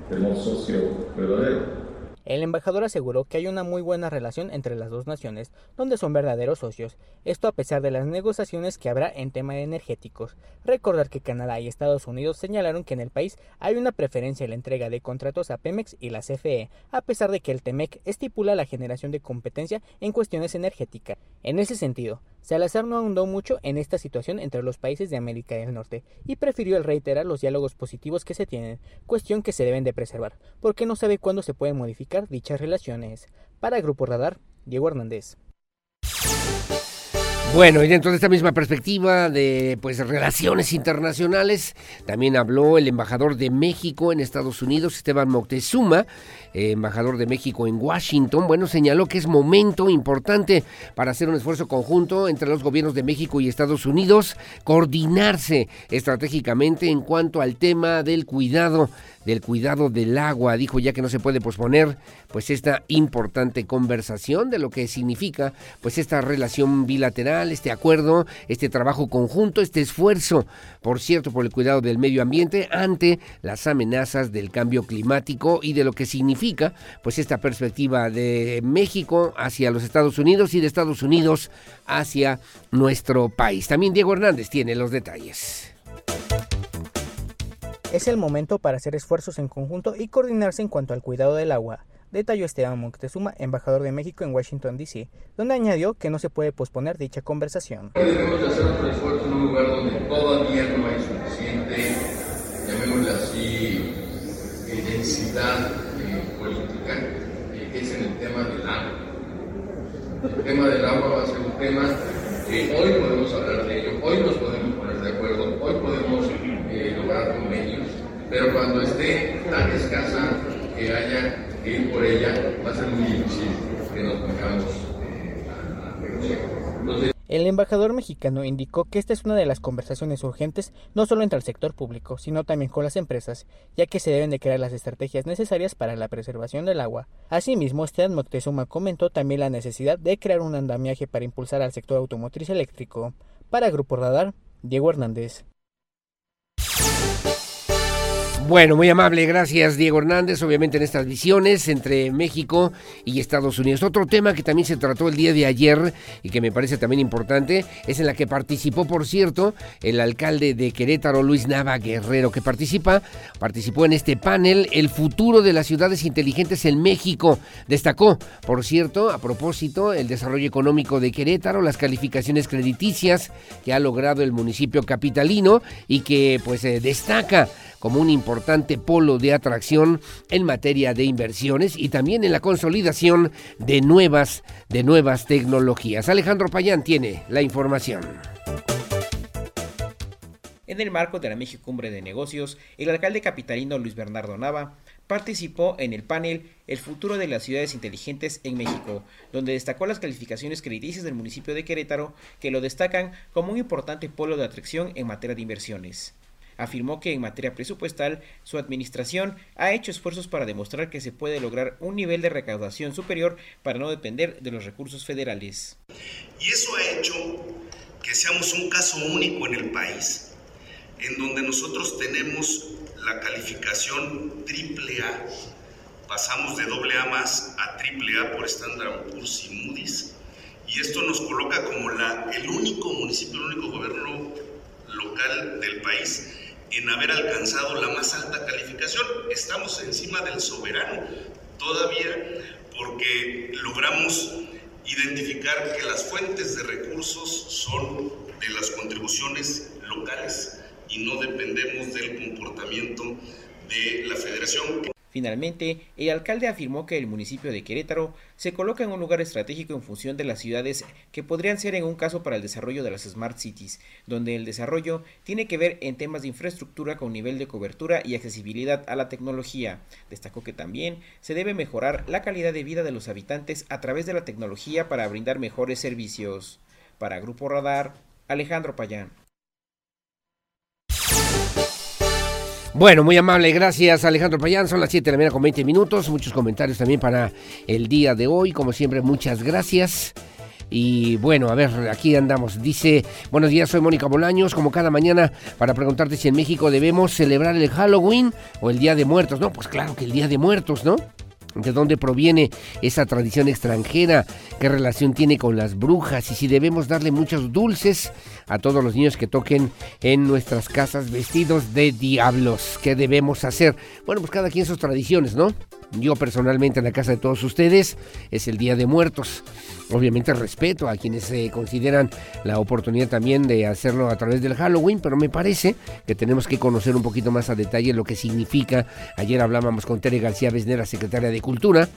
como socio verdadero. El embajador aseguró que hay una muy buena relación entre las dos naciones, donde son verdaderos socios, esto a pesar de las negociaciones que habrá en tema de energéticos. Recordar que Canadá y Estados Unidos señalaron que en el país hay una preferencia en la entrega de contratos a Pemex y la CFE, a pesar de que el TEMEC estipula la generación de competencia en cuestiones energéticas. En ese sentido, Salazar no ahondó mucho en esta situación entre los países de América del Norte y prefirió reiterar los diálogos positivos que se tienen, cuestión que se deben de preservar, porque no sabe cuándo se pueden modificar dichas relaciones. Para Grupo Radar, Diego Hernández. Bueno, y dentro de esta misma perspectiva de pues relaciones internacionales, también habló el embajador de México en Estados Unidos, Esteban Moctezuma, eh, embajador de México en Washington. Bueno, señaló que es momento importante para hacer un esfuerzo conjunto entre los gobiernos de México y Estados Unidos, coordinarse estratégicamente en cuanto al tema del cuidado del cuidado del agua. Dijo ya que no se puede posponer pues esta importante conversación de lo que significa pues esta relación bilateral, este acuerdo, este trabajo conjunto, este esfuerzo, por cierto, por el cuidado del medio ambiente ante las amenazas del cambio climático y de lo que significa pues esta perspectiva de México hacia los Estados Unidos y de Estados Unidos hacia nuestro país. También Diego Hernández tiene los detalles. Es el momento para hacer esfuerzos en conjunto y coordinarse en cuanto al cuidado del agua, detalló Esteban Moctezuma, embajador de México en Washington, D.C., donde añadió que no se puede posponer dicha conversación. Debemos hacer otro esfuerzo en un lugar donde todavía no hay suficiente, llamémosle así, eh, densidad eh, política, eh, que es en el tema del agua. El tema del agua va a ser un tema que hoy podemos hablar de ello, hoy nos podemos poner de acuerdo, hoy podemos lograr convenios, pero cuando esté tan escasa que haya que ir por ella, va a ser muy difícil que nos pongamos eh, el embajador mexicano indicó que esta es una de las conversaciones urgentes no solo entre el sector público, sino también con las empresas, ya que se deben de crear las estrategias necesarias para la preservación del agua. Asimismo, Esteban Moctezuma comentó también la necesidad de crear un andamiaje para impulsar al sector automotriz eléctrico. Para Grupo Radar, Diego Hernández. Bueno, muy amable, gracias Diego Hernández, obviamente en estas visiones entre México y Estados Unidos. Otro tema que también se trató el día de ayer y que me parece también importante es en la que participó, por cierto, el alcalde de Querétaro, Luis Nava Guerrero, que participa, participó en este panel, El futuro de las ciudades inteligentes en México. Destacó, por cierto, a propósito, el desarrollo económico de Querétaro, las calificaciones crediticias que ha logrado el municipio capitalino y que pues eh, destaca como un importante polo de atracción en materia de inversiones y también en la consolidación de nuevas, de nuevas tecnologías. Alejandro Payán tiene la información. En el marco de la México Cumbre de Negocios, el alcalde capitalino Luis Bernardo Nava participó en el panel El futuro de las ciudades inteligentes en México, donde destacó las calificaciones crediticias del municipio de Querétaro que lo destacan como un importante polo de atracción en materia de inversiones afirmó que en materia presupuestal su administración ha hecho esfuerzos para demostrar que se puede lograr un nivel de recaudación superior para no depender de los recursos federales. Y eso ha hecho que seamos un caso único en el país, en donde nosotros tenemos la calificación triple A, pasamos de doble A más a triple A por Standard Poor's y Moody's, y esto nos coloca como la, el único municipio, el único gobierno local del país en haber alcanzado la más alta calificación. Estamos encima del soberano todavía porque logramos identificar que las fuentes de recursos son de las contribuciones locales y no dependemos del comportamiento de la federación. Finalmente, el alcalde afirmó que el municipio de Querétaro se coloca en un lugar estratégico en función de las ciudades que podrían ser en un caso para el desarrollo de las Smart Cities, donde el desarrollo tiene que ver en temas de infraestructura con nivel de cobertura y accesibilidad a la tecnología. Destacó que también se debe mejorar la calidad de vida de los habitantes a través de la tecnología para brindar mejores servicios. Para Grupo Radar, Alejandro Payán. Bueno, muy amable, gracias Alejandro Payán. Son las 7 de la mañana con 20 minutos. Muchos comentarios también para el día de hoy. Como siempre, muchas gracias. Y bueno, a ver, aquí andamos. Dice, buenos días, soy Mónica Bolaños, como cada mañana, para preguntarte si en México debemos celebrar el Halloween o el Día de Muertos. No, pues claro que el Día de Muertos, ¿no? De dónde proviene esa tradición extranjera, qué relación tiene con las brujas y si debemos darle muchos dulces a todos los niños que toquen en nuestras casas vestidos de diablos. ¿Qué debemos hacer? Bueno, pues cada quien sus tradiciones, ¿no? Yo personalmente en la casa de todos ustedes, es el Día de Muertos. Obviamente respeto a quienes se consideran la oportunidad también de hacerlo a través del Halloween, pero me parece que tenemos que conocer un poquito más a detalle lo que significa. Ayer hablábamos con Tere García Besnera, secretaria de Cultura,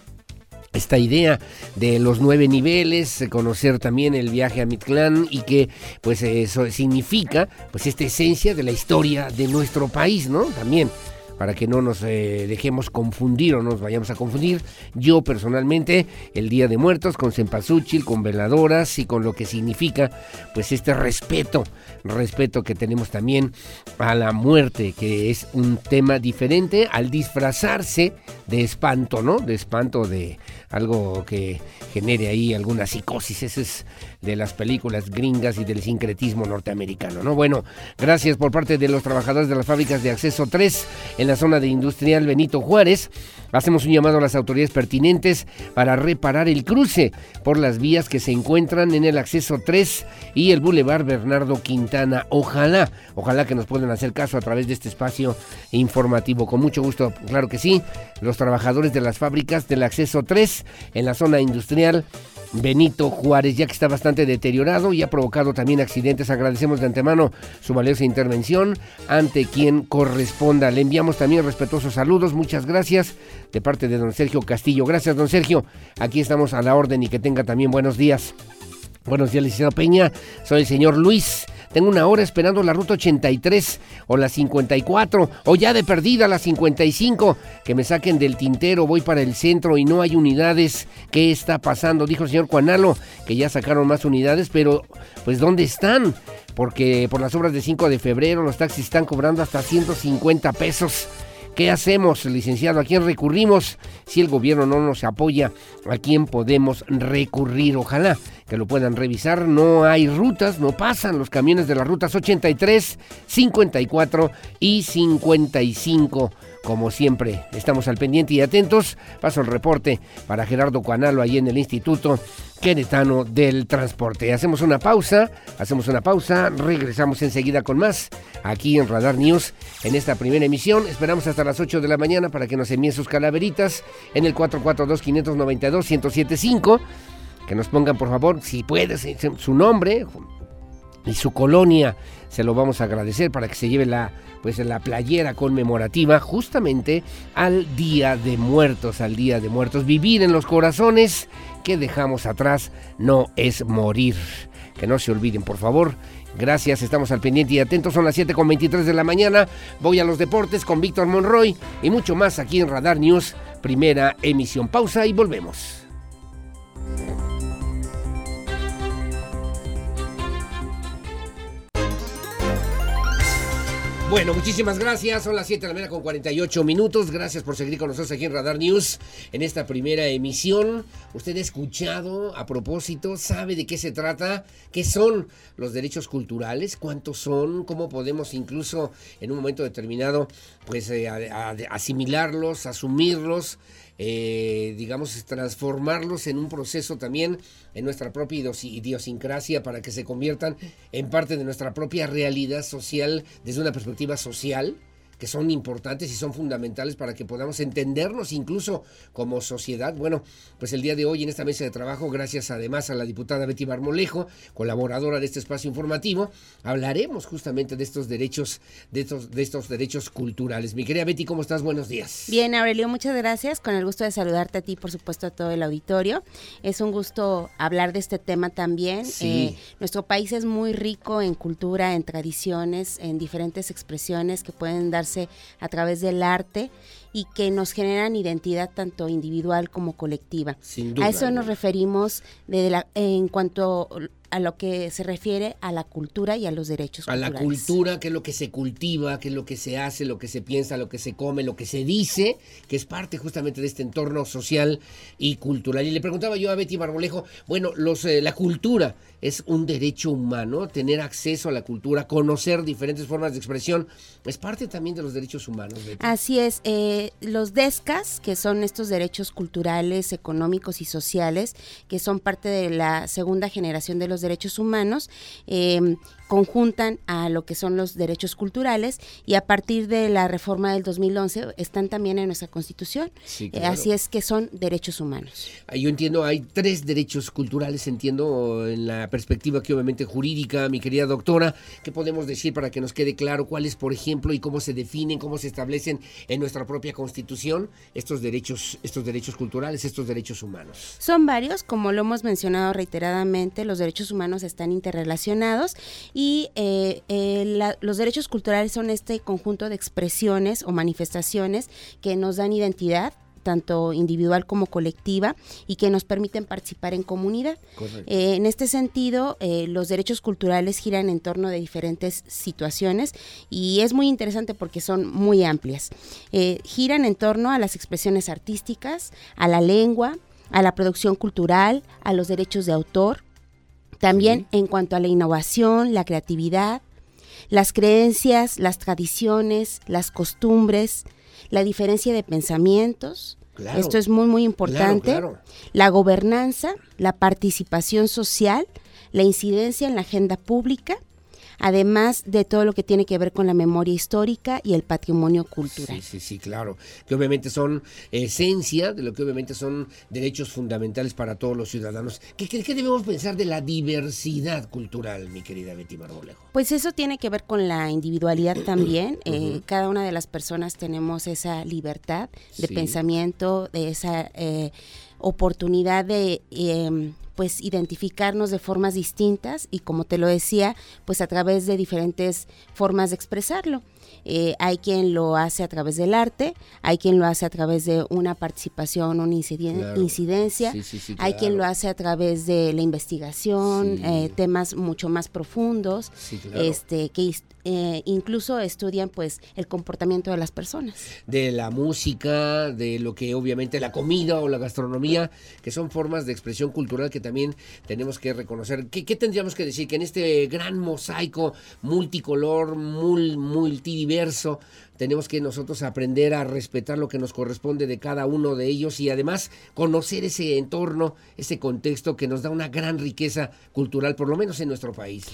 esta idea de los nueve niveles, conocer también el viaje a Mictlán y que pues eso significa pues esta esencia de la historia de nuestro país, ¿no? También para que no nos eh, dejemos confundir o nos vayamos a confundir. Yo personalmente, el Día de Muertos con cempasúchil, con veladoras y con lo que significa pues este respeto, respeto que tenemos también a la muerte, que es un tema diferente al disfrazarse de espanto, ¿no? De espanto de algo que genere ahí alguna psicosis. Ese es de las películas gringas y del sincretismo norteamericano, ¿no? Bueno, gracias por parte de los trabajadores de las fábricas de acceso 3 en la zona de industrial Benito Juárez. Hacemos un llamado a las autoridades pertinentes para reparar el cruce por las vías que se encuentran en el acceso 3 y el Boulevard Bernardo Quintana. Ojalá, ojalá que nos puedan hacer caso a través de este espacio informativo. Con mucho gusto, claro que sí, los trabajadores de las fábricas del acceso 3 en la zona industrial Benito Juárez, ya que está bastante deteriorado y ha provocado también accidentes. Agradecemos de antemano su valiosa intervención ante quien corresponda. Le enviamos también respetuosos saludos, muchas gracias de parte de don Sergio Castillo. Gracias, don Sergio. Aquí estamos a la orden y que tenga también buenos días. Buenos días, licenciado Peña. Soy el señor Luis. Tengo una hora esperando la ruta 83 o la 54 o ya de perdida la 55. Que me saquen del tintero, voy para el centro y no hay unidades. ¿Qué está pasando? Dijo el señor Juanalo que ya sacaron más unidades, pero pues ¿dónde están? Porque por las obras de 5 de febrero los taxis están cobrando hasta 150 pesos. ¿Qué hacemos, licenciado? ¿A quién recurrimos? Si el gobierno no nos apoya, ¿a quién podemos recurrir? Ojalá que lo puedan revisar. No hay rutas, no pasan los camiones de las rutas 83, 54 y 55. Como siempre, estamos al pendiente y atentos. Paso el reporte para Gerardo Cuanalo ahí en el Instituto Queretano del Transporte. Hacemos una pausa, hacemos una pausa, regresamos enseguida con más aquí en Radar News en esta primera emisión. Esperamos hasta las 8 de la mañana para que nos envíen sus calaveritas en el 442-592-1075. Que nos pongan, por favor, si puedes, su nombre y su colonia. Se lo vamos a agradecer para que se lleve la pues la playera conmemorativa justamente al Día de Muertos, al Día de Muertos. Vivir en los corazones que dejamos atrás no es morir. Que no se olviden, por favor. Gracias, estamos al pendiente y atentos. Son las 7 con 23 de la mañana. Voy a los deportes con Víctor Monroy y mucho más aquí en Radar News, primera emisión. Pausa y volvemos. Bueno, muchísimas gracias. Son las 7 de la mañana con 48 minutos. Gracias por seguir con nosotros aquí en Radar News en esta primera emisión. Usted ha escuchado a propósito, sabe de qué se trata, qué son los derechos culturales, cuántos son, cómo podemos incluso en un momento determinado pues eh, asimilarlos, asumirlos eh, digamos, transformarlos en un proceso también en nuestra propia idiosincrasia para que se conviertan en parte de nuestra propia realidad social desde una perspectiva social que son importantes y son fundamentales para que podamos entendernos incluso como sociedad. Bueno, pues el día de hoy en esta mesa de trabajo, gracias además a la diputada Betty Barmolejo, colaboradora de este espacio informativo, hablaremos justamente de estos derechos, de estos, de estos derechos culturales. Mi querida Betty, ¿cómo estás? Buenos días. Bien, Aurelio, muchas gracias. Con el gusto de saludarte a ti, por supuesto, a todo el auditorio. Es un gusto hablar de este tema también. Eh, nuestro país es muy rico en cultura, en tradiciones, en diferentes expresiones que pueden dar a través del arte y que nos generan identidad tanto individual como colectiva. a eso nos referimos de la, en cuanto a lo que se refiere a la cultura y a los derechos a la cultura, que es lo que se cultiva, que es lo que se hace, lo que se piensa, lo que se come, lo que se dice, que es parte justamente de este entorno social y cultural. Y le preguntaba yo a Betty Barbolejo, bueno, los, eh, la cultura es un derecho humano, tener acceso a la cultura, conocer diferentes formas de expresión, es parte también de los derechos humanos. Así es, eh, los DESCAS, que son estos derechos culturales, económicos y sociales, que son parte de la segunda generación de los derechos humanos, eh, conjuntan a lo que son los derechos culturales y a partir de la reforma del 2011 están también en nuestra Constitución. Eh, así es que son derechos humanos. Yo entiendo, hay tres derechos culturales, entiendo, en la perspectiva que obviamente jurídica, mi querida doctora, ¿qué podemos decir para que nos quede claro cuáles, por ejemplo, y cómo se definen, cómo se establecen en nuestra propia Constitución estos derechos, estos derechos culturales, estos derechos humanos? Son varios, como lo hemos mencionado reiteradamente, los derechos humanos están interrelacionados y eh, eh, los derechos culturales son este conjunto de expresiones o manifestaciones que nos dan identidad tanto individual como colectiva y que nos permiten participar en comunidad. Eh, en este sentido, los derechos culturales giran en torno de diferentes situaciones y es muy interesante porque son muy amplias. giran en torno a las expresiones artísticas, a la lengua, a la producción cultural, a los derechos de autor, también en cuanto a la innovación, la creatividad, las creencias, las tradiciones, las costumbres, la diferencia de pensamientos. Esto es muy, muy importante. La gobernanza, la participación social, la incidencia en la agenda pública además de todo lo que tiene que ver con la memoria histórica y el patrimonio cultural. Sí, sí, sí, claro, que obviamente son esencia de lo que obviamente son derechos fundamentales para todos los ciudadanos. ¿Qué, qué, debemos pensar de la diversidad cultural, mi querida Betty Marmolejo? Pues eso tiene que ver con la individualidad también. Eh, cada una de las personas tenemos esa libertad de pensamiento, de esa... Eh, oportunidad de em, pues identificarnos de formas distintas y como te lo decía, pues a través de diferentes formas de expresarlo. Eh, hay quien lo hace a través del arte, hay quien lo hace a través de una participación, una incidencia, hay quien lo hace a través de la investigación, eh, temas mucho más profundos, este, que eh, incluso estudian pues el comportamiento de las personas. De la música, de lo que obviamente la comida o la gastronomía, que son formas de expresión cultural que también tenemos que reconocer. ¿Qué, tendríamos que decir? Que en este gran mosaico multicolor, multidiverso, tenemos que nosotros aprender a respetar lo que nos corresponde de cada uno de ellos y además conocer ese entorno, ese contexto que nos da una gran riqueza cultural, por lo menos en nuestro país.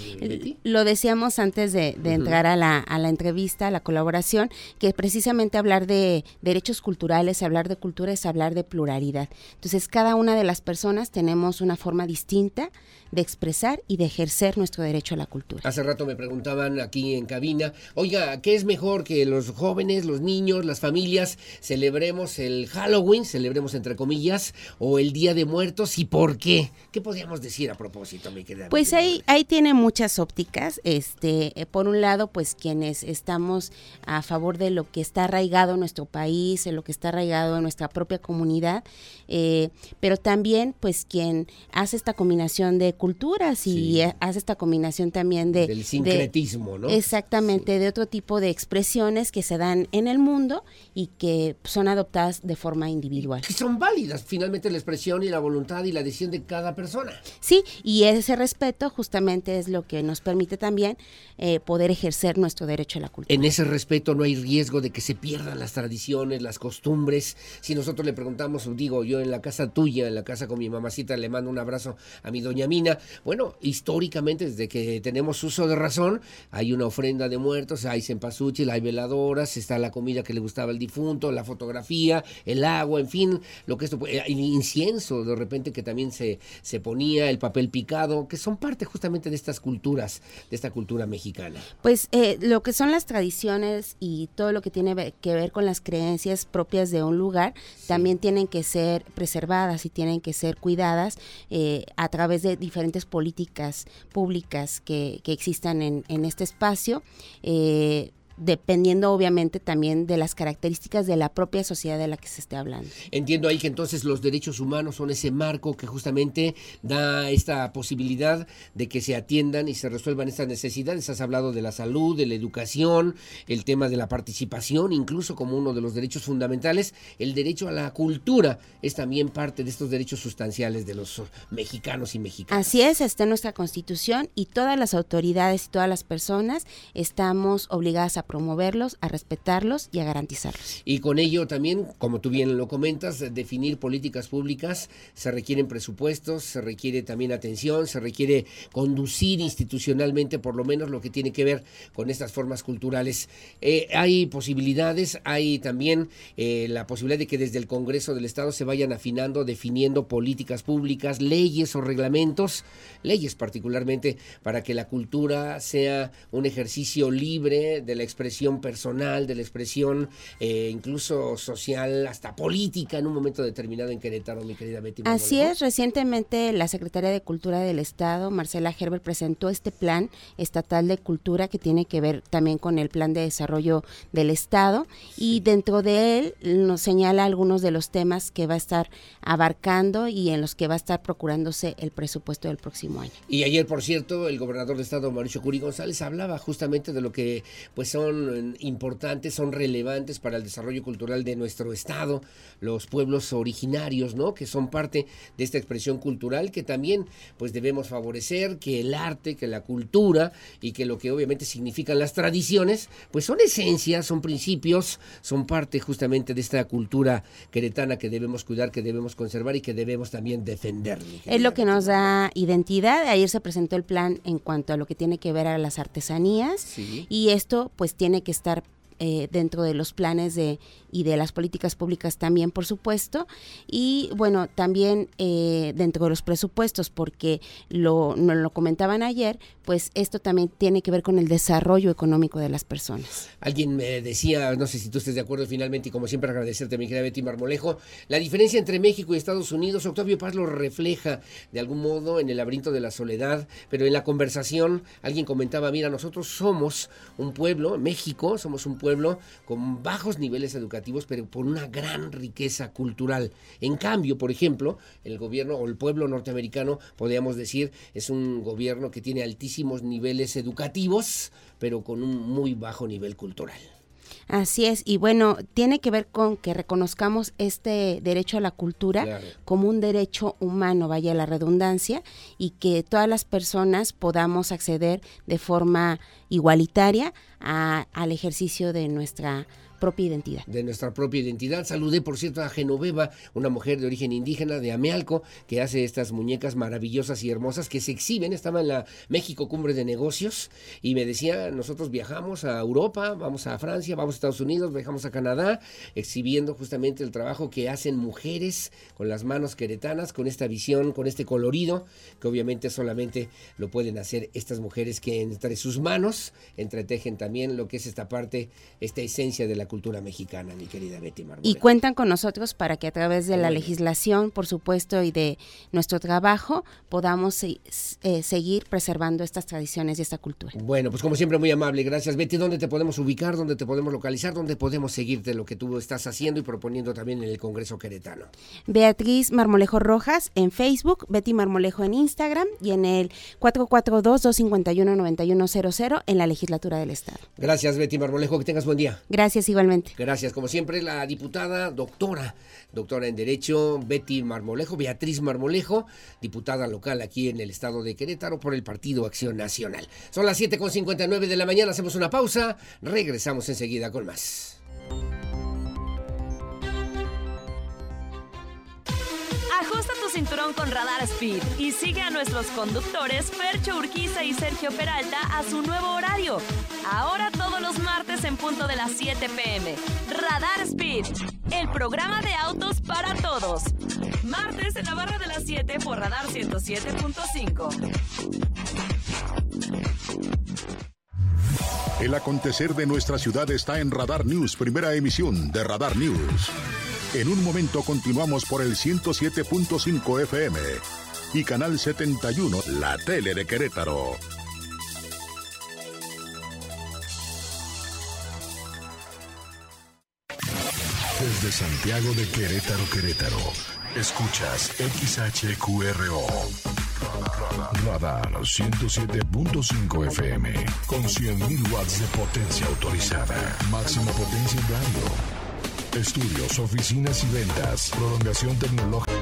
Lo decíamos antes de, entrar a la, a la entrevista, a la colaboración, que precisamente hablar de derechos culturales, hablar de cultura es hablar de pluralidad. Entonces, cada una de las personas tenemos una forma distinta de expresar y de ejercer nuestro derecho a la cultura. Hace rato me preguntaban aquí en cabina, oiga, ¿qué es mejor que los jóvenes, los niños, las familias celebremos el Halloween, celebremos entre comillas, o el Día de Muertos y por qué? ¿Qué podríamos decir a propósito, mi querida? Pues ahí, ahí tiene muchas ópticas. Este, eh, por un lado, pues quienes estamos a favor de lo que está arraigado en nuestro país, en lo que está arraigado en nuestra propia comunidad, eh, pero también pues quien hace esta combinación de culturas y hace esta combinación también de... Del sincretismo, ¿no? Exactamente, de otro tipo de expresiones que se dan en el mundo y que son adoptadas de forma individual. Que son válidas, finalmente la expresión y la voluntad y la decisión de cada persona. Sí, y ese respeto justamente es lo que nos permite también eh, poder ejercer nuestro derecho a la cultura. En ese respeto no hay riesgo de que se pierdan las tradiciones, las costumbres. Si nosotros le preguntamos, digo, yo en la casa tuya, en la casa con mi mamacita, le mando un abrazo a mi doña Mina, bueno, históricamente, desde que tenemos uso de razón, hay una ofrenda de muertos, hay cempasúchil, hay veladoras, está la comida que le gustaba al difunto, la fotografía, el agua, en fin, lo que esto, el incienso de repente que también se, se ponía, el papel picado, que son parte justamente de estas culturas, de esta cultura mexicana. Pues eh, lo que son las tradiciones y todo lo que tiene que ver con las creencias propias de un lugar, también tienen que ser preservadas y tienen que ser cuidadas eh, a través de diferentes políticas públicas que, que existan en, en este espacio. Eh, dependiendo obviamente también de las características de la propia sociedad de la que se esté hablando. Entiendo ahí que entonces los derechos humanos son ese marco que justamente da esta posibilidad de que se atiendan y se resuelvan estas necesidades. Has hablado de la salud, de la educación, el tema de la participación, incluso como uno de los derechos fundamentales. El derecho a la cultura es también parte de estos derechos sustanciales de los mexicanos y mexicanas. Así es, está en nuestra constitución y todas las autoridades y todas las personas estamos obligadas a a promoverlos, a respetarlos y a garantizarlos. Y con ello también, como tú bien lo comentas, definir políticas públicas, se requieren presupuestos, se requiere también atención, se requiere conducir institucionalmente por lo menos lo que tiene que ver con estas formas culturales. Eh, hay posibilidades, hay también eh, la posibilidad de que desde el Congreso del Estado se vayan afinando, definiendo políticas públicas, leyes o reglamentos, leyes particularmente para que la cultura sea un ejercicio libre de la expresión personal, de la expresión eh, incluso social, hasta política en un momento determinado en Querétaro, mi querida Betty. Así es, recientemente la Secretaría de Cultura del Estado, Marcela Gerber, presentó este plan estatal de cultura que tiene que ver también con el plan de desarrollo del Estado y dentro de él nos señala algunos de los temas que va a estar abarcando y en los que va a estar procurándose el presupuesto del próximo año. Y ayer, por cierto, el gobernador de Estado, Mauricio Curi González, hablaba justamente de lo que pues son importantes, son relevantes para el desarrollo cultural de nuestro Estado, los pueblos originarios, ¿no? Que son parte de esta expresión cultural que también pues debemos favorecer, que el arte, que la cultura y que lo que obviamente significan las tradiciones, pues son esencias, son principios, son parte justamente de esta cultura queretana que debemos cuidar, que debemos conservar y que debemos también defender. Es lo que nos da identidad. Ayer se presentó el plan en cuanto a lo que tiene que ver a las artesanías y esto pues tiene que estar eh, dentro de los planes de y de las políticas públicas también, por supuesto, y bueno, también eh, dentro de los presupuestos, porque lo, nos lo comentaban ayer, pues esto también tiene que ver con el desarrollo económico de las personas. Alguien me decía, no sé si tú estés de acuerdo finalmente, y como siempre agradecerte, mi querida Betty Marmolejo, la diferencia entre México y Estados Unidos, Octavio Paz lo refleja de algún modo en el laberinto de la soledad, pero en la conversación alguien comentaba, mira, nosotros somos un pueblo, México, somos un pueblo con bajos niveles educativos, pero por una gran riqueza cultural. En cambio, por ejemplo, el gobierno o el pueblo norteamericano, podríamos decir, es un gobierno que tiene altísimos niveles educativos, pero con un muy bajo nivel cultural. Así es, y bueno, tiene que ver con que reconozcamos este derecho a la cultura como un derecho humano, vaya la redundancia, y que todas las personas podamos acceder de forma igualitaria al ejercicio de nuestra propia identidad. De nuestra propia identidad. Saludé, por cierto, a Genoveva, una mujer de origen indígena de Amealco, que hace estas muñecas maravillosas y hermosas que se exhiben. Estaba en la México Cumbre de Negocios y me decía, nosotros viajamos a Europa, vamos a Francia, vamos a Estados Unidos, viajamos a Canadá, exhibiendo justamente el trabajo que hacen mujeres con las manos queretanas, con esta visión, con este colorido, que obviamente solamente lo pueden hacer estas mujeres que entre sus manos entretejen también lo que es esta parte, esta esencia de la cultura mexicana, mi querida Betty Marmolejo. Y cuentan con nosotros para que a través de la legislación, por supuesto, y de nuestro trabajo, podamos eh, seguir preservando estas tradiciones y esta cultura. Bueno, pues como siempre, muy amable. Gracias, Betty. ¿Dónde te podemos ubicar? ¿Dónde te podemos localizar? ¿Dónde podemos seguirte lo que tú estás haciendo y proponiendo también en el Congreso Queretano? Beatriz Marmolejo Rojas en Facebook, Betty Marmolejo en Instagram y en el 442-251-9100 en la legislatura del Estado. Gracias, Betty Marmolejo. Que tengas buen día. Gracias, Gracias, como siempre, la diputada, doctora, doctora en Derecho, Betty Marmolejo, Beatriz Marmolejo, diputada local aquí en el estado de Querétaro por el Partido Acción Nacional. Son las 7.59 de la mañana, hacemos una pausa, regresamos enseguida con más. Cinturón con Radar Speed y sigue a nuestros conductores Fercho Urquiza y Sergio Peralta a su nuevo horario. Ahora todos los martes en punto de las 7 pm. Radar Speed, el programa de autos para todos. Martes en la barra de las 7 por Radar 107.5. El acontecer de nuestra ciudad está en Radar News, primera emisión de Radar News. En un momento continuamos por el 107.5 FM y Canal 71, la tele de Querétaro. Desde Santiago de Querétaro, Querétaro, escuchas XHQRO. Radar 107.5 FM con 100.000 watts de potencia autorizada. Máxima potencia en radio Estudios, oficinas y ventas. Prolongación tecnológica.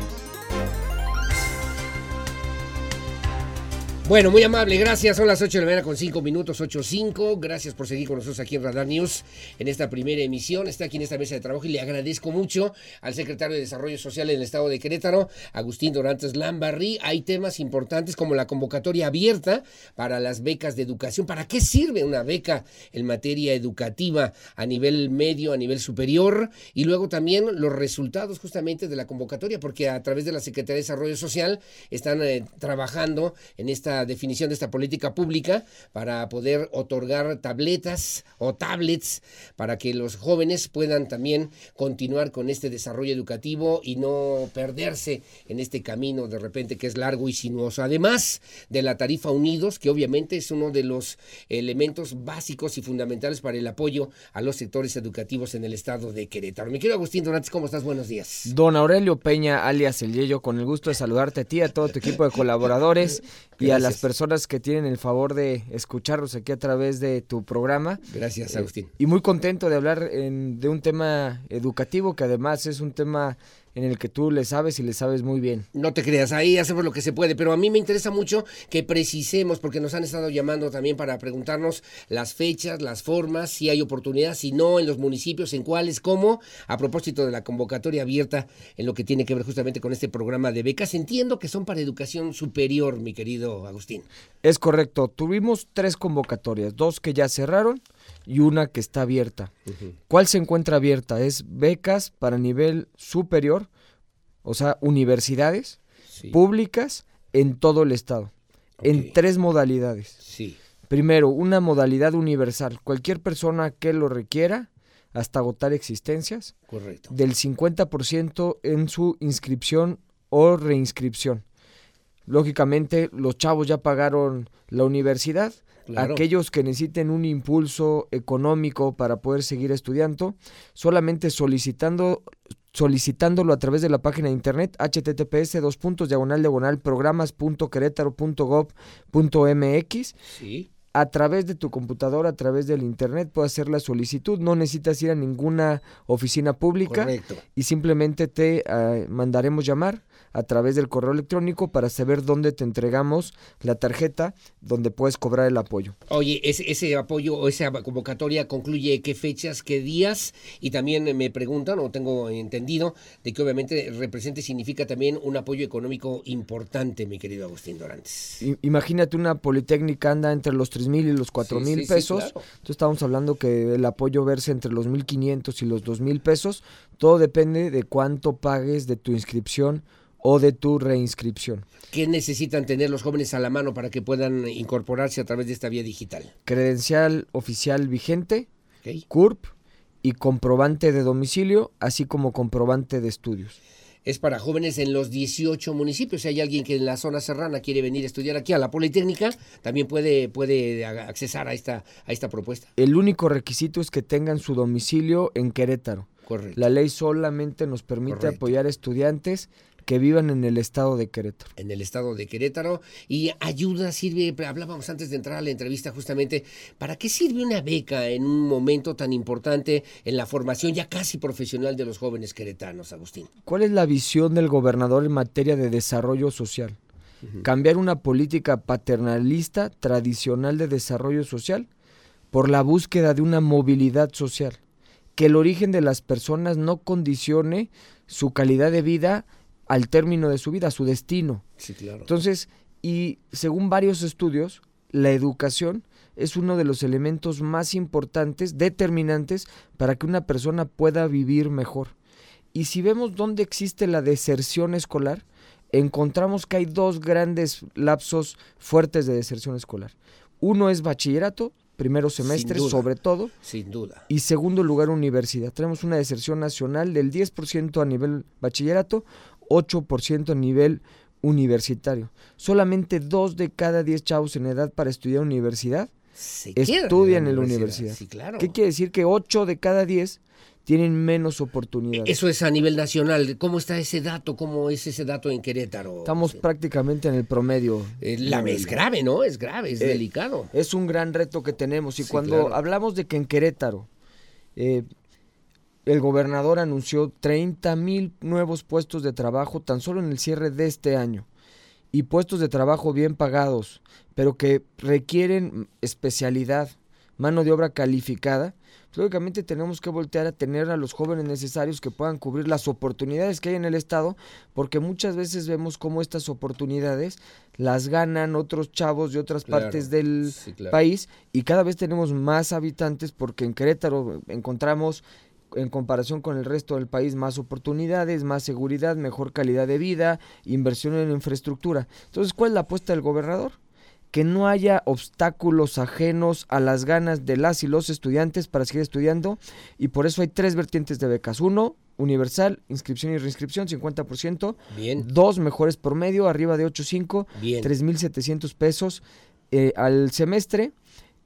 Bueno, muy amable, gracias. Son las 8 de la mañana con 5 minutos, 8.5. Gracias por seguir con nosotros aquí en Radar News en esta primera emisión. Está aquí en esta mesa de trabajo y le agradezco mucho al secretario de Desarrollo Social en el estado de Querétaro, Agustín Dorantes Lambarri. Hay temas importantes como la convocatoria abierta para las becas de educación. ¿Para qué sirve una beca en materia educativa a nivel medio, a nivel superior? Y luego también los resultados justamente de la convocatoria, porque a través de la Secretaría de Desarrollo Social están eh, trabajando en esta definición de esta política pública para poder otorgar tabletas o tablets para que los jóvenes puedan también continuar con este desarrollo educativo y no perderse en este camino de repente que es largo y sinuoso. Además de la tarifa Unidos, que obviamente es uno de los elementos básicos y fundamentales para el apoyo a los sectores educativos en el estado de Querétaro. Mi querido Agustín Dorantes, ¿cómo estás? Buenos días. Don Aurelio Peña, alias El Yello, con el gusto de saludarte a ti, a todo tu equipo de colaboradores y a las personas que tienen el favor de escucharnos aquí a través de tu programa. Gracias, Agustín. y muy contento de hablar en- de un tema educativo que además es un tema en el que tú le sabes y le sabes muy bien. No te creas, ahí hacemos lo que se puede, pero a mí me interesa mucho que precisemos, porque nos han estado llamando también para preguntarnos las fechas, las formas, si hay oportunidad, si no, en los municipios, en cuáles, cómo, a propósito de la convocatoria abierta en lo que tiene que ver justamente con este programa de becas. Entiendo que son para educación superior, mi querido Agustín. Es correcto, tuvimos tres convocatorias, dos que ya cerraron y una que está abierta. ¿Cuál se encuentra abierta? Es becas para nivel superior, o sea, universidades públicas en todo el estado, en tres modalidades. Sí. Primero, una modalidad universal. Cualquier persona que lo requiera, hasta agotar existencias, Correcto. del 50% en su inscripción o reinscripción. Lógicamente, los chavos ya pagaron la universidad. Claro. Aquellos que necesiten un impulso económico para poder seguir estudiando, solamente solicitando solicitándolo a través de la página de internet https dos puntos diagonal diagonal programas.querétaro.gov.mx Sí. A través de tu computadora, a través del internet, puedes hacer la solicitud. No necesitas ir a ninguna oficina pública Correcto. y simplemente te eh, mandaremos llamar a través del correo electrónico para saber dónde te entregamos la tarjeta donde puedes cobrar el apoyo. Oye, ese, ese apoyo o esa convocatoria concluye qué fechas, qué días y también me preguntan o tengo entendido de que obviamente represente significa también un apoyo económico importante, mi querido Agustín Dorantes. I- Imagínate una politécnica anda entre los tres mil y los cuatro Sí, mil sí, sí, pesos. claro. Entonces estamos hablando que el apoyo verse entre los 1.500 y los 2.000 pesos. Todo depende de cuánto pagues de tu inscripción o de tu reinscripción. ¿Qué necesitan tener los jóvenes a la mano para que puedan incorporarse a través de esta vía digital? Credencial oficial vigente. CURP y comprobante de domicilio, así como comprobante de estudios. Es para jóvenes en los 18 municipios. Si hay alguien que en la zona serrana quiere venir a estudiar aquí a la Politécnica, también puede, puede a- accesar a esta, a esta propuesta. El único requisito es que tengan su domicilio en Querétaro. Correcto. La ley solamente nos permite Correcto. apoyar estudiantes que vivan en el estado de Querétaro. en el estado de Querétaro y ayuda, sirve, hablábamos antes de entrar a la entrevista justamente, ¿para qué sirve una beca en un momento tan importante en la formación ya casi profesional de los jóvenes queretanos, Agustín? ¿Cuál es la visión del gobernador en materia de desarrollo social? Cambiar una política paternalista tradicional de desarrollo social por la búsqueda de una movilidad social, que el origen de las personas no condicione su calidad de vida al término de su vida, su destino. Sí, claro. Entonces, y según varios estudios, la educación es uno de los elementos más importantes, determinantes, para que una persona pueda vivir mejor. Y si vemos dónde existe la deserción escolar, encontramos que hay dos grandes lapsos fuertes de deserción escolar. Uno es bachillerato, primero semestre duda. sobre todo, Sin duda. y segundo lugar universidad. Tenemos una deserción nacional del 10% a nivel bachillerato, 8% a nivel universitario. Solamente dos de cada 10 chavos en edad para estudiar universidad Se estudian en la universidad. Sí, claro. ¿Qué quiere decir? Que 8 de cada 10 tienen menos oportunidades. Eso es a nivel nacional. ¿Cómo está ese dato? ¿Cómo es ese dato en Querétaro? Estamos prácticamente en el promedio. Eh, la- es grave, ¿no? Es grave, es Eh, delicado. Es un gran reto que tenemos. Y Sí, cuando claro. hablamos de que en Querétaro eh, el gobernador anunció 30 mil nuevos puestos de trabajo tan solo en el cierre de este año. y puestos de trabajo bien pagados, pero que requieren especialidad, mano de obra calificada, pues, lógicamente tenemos que voltear a tener a los jóvenes necesarios que puedan cubrir las oportunidades que hay en el Estado, porque muchas veces vemos cómo estas oportunidades las ganan otros chavos de otras Claro, partes del sí, claro. país y cada vez tenemos más habitantes porque en Querétaro encontramos en comparación con el resto del país más oportunidades, más seguridad, mejor calidad de vida, inversión en infraestructura. Entonces, ¿cuál es la apuesta del gobernador? Que no haya obstáculos ajenos a las ganas de las y los estudiantes para seguir estudiando y por eso hay tres vertientes de becas. Uno, universal, inscripción y reinscripción, 50%. Bien. Dos, mejores promedio, arriba de 8.5, Bien. 3.700 pesos eh, al semestre.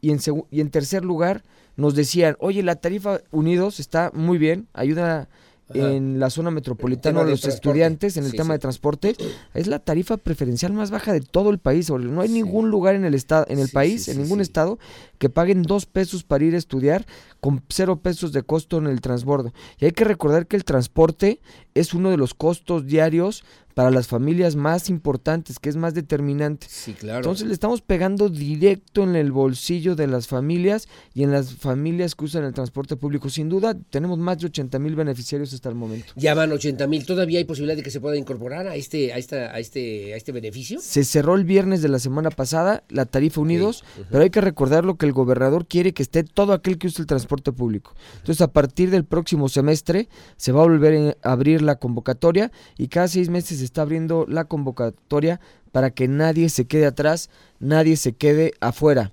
Y en, y en tercer lugar, nos decían, oye, la tarifa Unidos está muy bien, ayuda Ajá. en la zona metropolitana a los transporte. estudiantes en el Sí, tema sí. de transporte. Es la tarifa preferencial más baja de todo el país. No hay ningún lugar en el, estado, en el país, en ningún estado, que paguen dos pesos para ir a estudiar con cero pesos de costo en el transbordo. Y hay que recordar que el transporte es uno de los costos diarios para las familias más importantes, que es más determinante. Sí, claro. Entonces le estamos pegando directo en el bolsillo de las familias y en las familias que usan el transporte público. Sin duda, tenemos más de 80 mil beneficiarios hasta el momento. Ya van 80 mil. ¿Todavía hay posibilidad de que se pueda incorporar a este, a esta, a este, a este beneficio? Se cerró el viernes de la semana pasada la tarifa Unidos, pero hay que recordar lo que el gobernador quiere que esté todo aquel que use el transporte público. Entonces, a partir del próximo semestre se va a volver a abrir la convocatoria y cada seis meses se está abriendo la convocatoria para que nadie se quede atrás, nadie se quede afuera.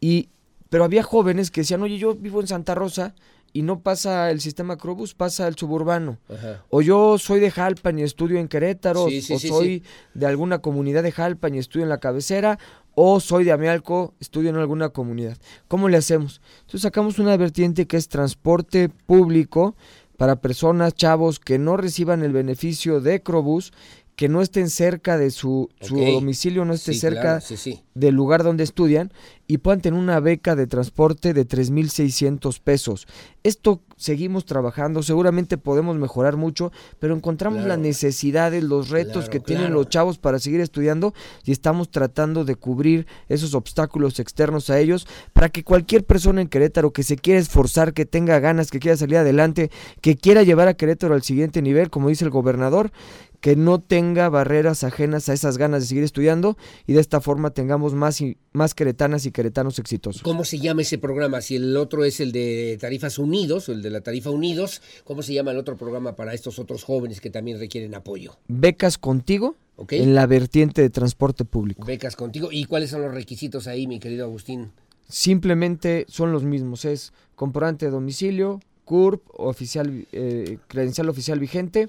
Y pero había jóvenes que decían, oye, yo vivo en Santa Rosa y no pasa el sistema Crobus, pasa el suburbano. Ajá. O yo soy de Jalpan y estudio en Querétaro, Sí, sí, o sí, soy de alguna comunidad de Jalpan y estudio en la cabecera, o soy de Amialco, estudio en alguna comunidad. ¿Cómo le hacemos? Entonces sacamos una vertiente que es transporte público para personas, chavos que no reciban el beneficio de Crobús, que no estén cerca de su, su domicilio, no esté Sí, cerca claro, sí, sí. del lugar donde estudian y puedan tener una beca de transporte de 3.600 pesos. Esto seguimos trabajando, seguramente podemos mejorar mucho, pero encontramos Claro. las necesidades, los retos Claro, que tienen los chavos para seguir estudiando y estamos tratando de cubrir esos obstáculos externos a ellos para que cualquier persona en Querétaro que se quiera esforzar, que tenga ganas, que quiera salir adelante, que quiera llevar a Querétaro al siguiente nivel, como dice el gobernador, que no tenga barreras ajenas a esas ganas de seguir estudiando y de esta forma tengamos más y más queretanas y queretanos exitosos. ¿Cómo se llama ese programa? Si el otro es el de Tarifas Unidos, o el de la Tarifa Unidos, ¿cómo se llama el otro programa para estos otros jóvenes que también requieren apoyo? Becas contigo Ok. en la vertiente de transporte público. Becas contigo. ¿Y cuáles son los requisitos ahí, mi querido Agustín? Simplemente son los mismos, es comprobante de domicilio, CURP, oficial, eh, credencial oficial vigente,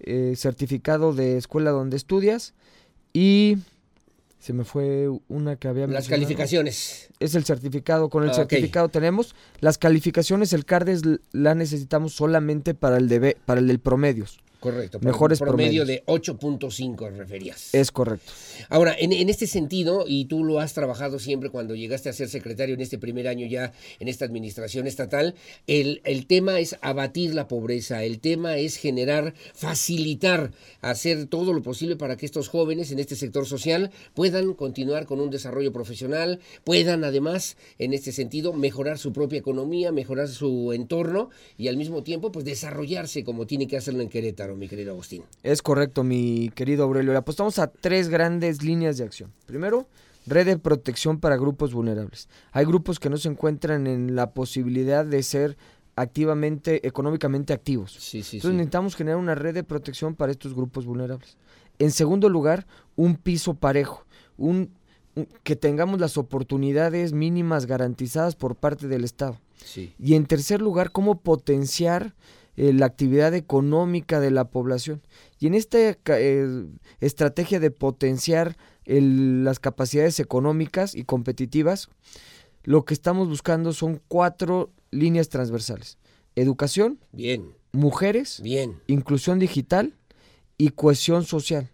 eh, certificado de escuela donde estudias y se me fue una que había Las calificaciones. Es el certificado, con el Ah, certificado tenemos las calificaciones, el CARDES la necesitamos solamente para el de, para el del promedios. Correcto. Mejores promedio promedios. de 8.5 referías. Es correcto. Ahora, en, este sentido, y tú lo has trabajado siempre cuando llegaste a ser secretario en este primer año ya en esta administración estatal, el, el tema es abatir la pobreza, el tema es generar, facilitar, hacer todo lo posible para que estos jóvenes en este sector social puedan continuar con un desarrollo profesional, puedan además, en este sentido, mejorar su propia economía, mejorar su entorno y al mismo tiempo, pues desarrollarse como tiene que hacerlo en Querétaro, mi querido Agustín. Es correcto, mi querido Aurelio. Apostamos a tres grandes líneas de acción. Primero, red de protección para grupos vulnerables. Hay grupos que no se encuentran en la posibilidad de ser activamente, económicamente activos. Sí, sí, Entonces sí. necesitamos generar una red de protección para estos grupos vulnerables. En segundo lugar, un piso parejo, un, un- que tengamos las oportunidades mínimas garantizadas por parte del Estado. Y en tercer lugar, cómo potenciar eh, la actividad económica de la población. Y en esta eh, estrategia de potenciar el- las capacidades económicas y competitivas, lo que estamos buscando son cuatro líneas transversales. Educación, Bien, mujeres, bien. inclusión digital y cohesión social.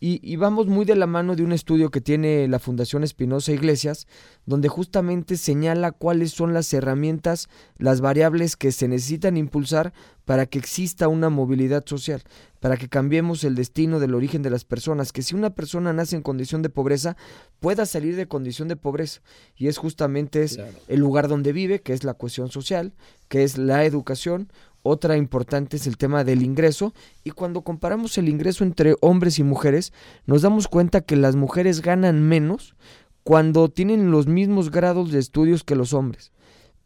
Y, y vamos muy de la mano de un estudio que tiene la Fundación Espinosa Iglesias, donde justamente señala cuáles son las herramientas, las variables que se necesitan impulsar para que exista una movilidad social, para que cambiemos el destino del origen de las personas, que si una persona nace en condición de pobreza, pueda salir de condición de pobreza. Y es justamente es el lugar donde vive, que es la cuestión social, que es la educación. Otra importante es el tema del ingreso. Y cuando comparamos el ingreso entre hombres y mujeres, nos damos cuenta que las mujeres ganan menos cuando tienen los mismos grados de estudios que los hombres.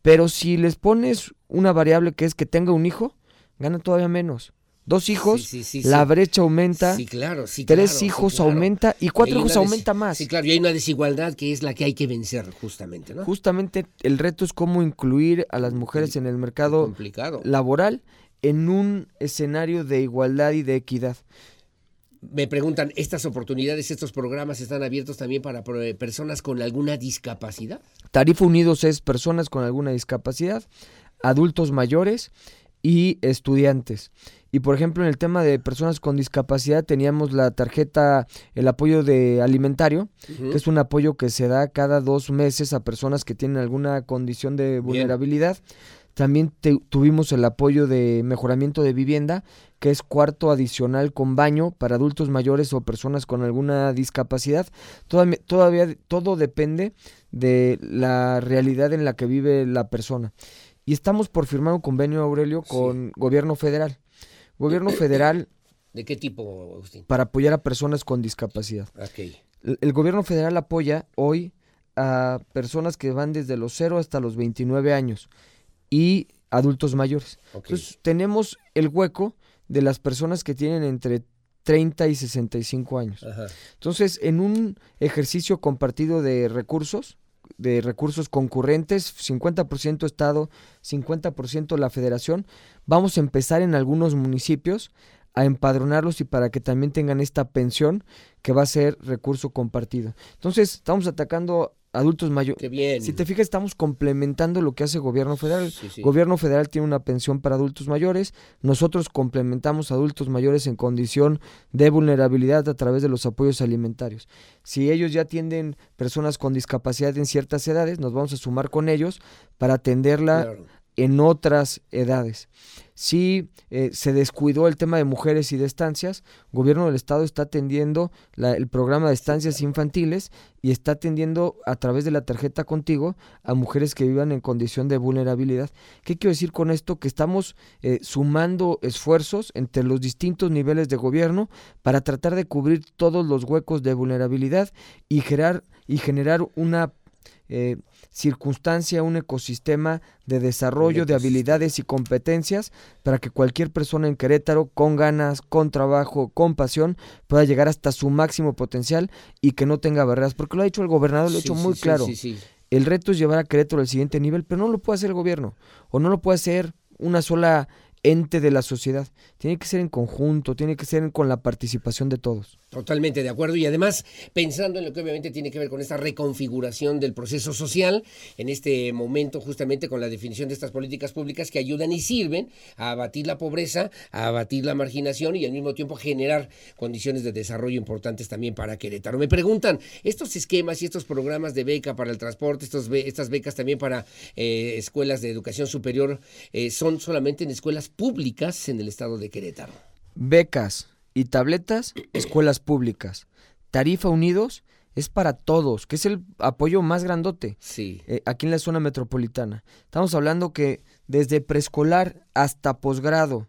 Pero si les pones una variable que es que tenga un hijo, gana todavía menos. Dos hijos, la brecha aumenta. Claro, Tres hijos aumenta y cuatro hijos aumenta más. Sí, claro, y hay una desigualdad que es la que hay que vencer, justamente, ¿no? Justamente el reto es cómo incluir a las mujeres en el mercado laboral en un escenario de igualdad y de equidad. Me preguntan, ¿estas oportunidades, estos programas están abiertos también para personas con alguna discapacidad? Tarifa Unidos es personas con alguna discapacidad, adultos mayores y estudiantes. Y por ejemplo, en el tema de personas con discapacidad teníamos la tarjeta, el apoyo de alimentario, que es un apoyo que se da cada dos meses a personas que tienen alguna condición de vulnerabilidad. También tuvimos el apoyo de mejoramiento de vivienda, que es cuarto adicional con baño para adultos mayores o personas con alguna discapacidad. Todavía, todavía todo depende de la realidad en la que vive la persona. Y estamos por firmar un convenio, Aurelio, con gobierno federal. Gobierno federal... ¿De qué tipo, Agustín? Para apoyar a personas con discapacidad. El, gobierno federal apoya hoy a personas que van desde los 0 hasta los 29 años y adultos mayores. Entonces tenemos el hueco de las personas que tienen entre 30 y 65 años. Entonces, en un ejercicio compartido de recursos, de recursos concurrentes, 50% Estado, 50% la Federación. Vamos a empezar en algunos municipios a empadronarlos y para que también tengan esta pensión que va a ser recurso compartido. Entonces, estamos atacando adultos mayores. Si te fijas, estamos complementando lo que hace gobierno federal. Gobierno federal tiene una pensión para adultos mayores. Nosotros complementamos adultos mayores en condición de vulnerabilidad a través de los apoyos alimentarios. Si ellos ya atienden personas con discapacidad en ciertas edades, nos vamos a sumar con ellos para atenderla en otras edades. Si eh, se descuidó el tema de mujeres y de estancias, el gobierno del estado está atendiendo el programa de estancias infantiles y está atendiendo a través de la tarjeta contigo a mujeres que vivan en condición de vulnerabilidad. ¿Qué quiero decir con esto? Que estamos eh, sumando esfuerzos entre los distintos niveles de gobierno para tratar de cubrir todos los huecos de vulnerabilidad y generar, y generar una eh, circunstancia, un ecosistema de desarrollo de habilidades y competencias para que cualquier persona en Querétaro, con ganas, con trabajo, con pasión, pueda llegar hasta su máximo potencial y que no tenga barreras. Porque lo ha dicho el gobernador, lo ha hecho muy claro. el reto es llevar a Querétaro al siguiente nivel, pero no lo puede hacer el gobierno o no lo puede hacer una sola ente de la sociedad. Tiene que ser en conjunto, tiene que ser con la participación de todos. Totalmente de acuerdo y además pensando en lo que obviamente tiene que ver con esta reconfiguración del proceso social, en este momento justamente con la definición de estas políticas públicas que ayudan y sirven a abatir la pobreza, a abatir la marginación y al mismo tiempo generar condiciones de desarrollo importantes también para Querétaro. Me preguntan, estos esquemas y estos programas de beca para el transporte, estos estas becas también para eh, escuelas de educación superior, eh, son solamente en escuelas públicas en el estado de Querétaro. Becas y tabletas, escuelas públicas. Tarifa Unidos es para todos, que es el apoyo más grandote sí. Eh, aquí en la zona metropolitana. Estamos hablando que desde preescolar hasta posgrado,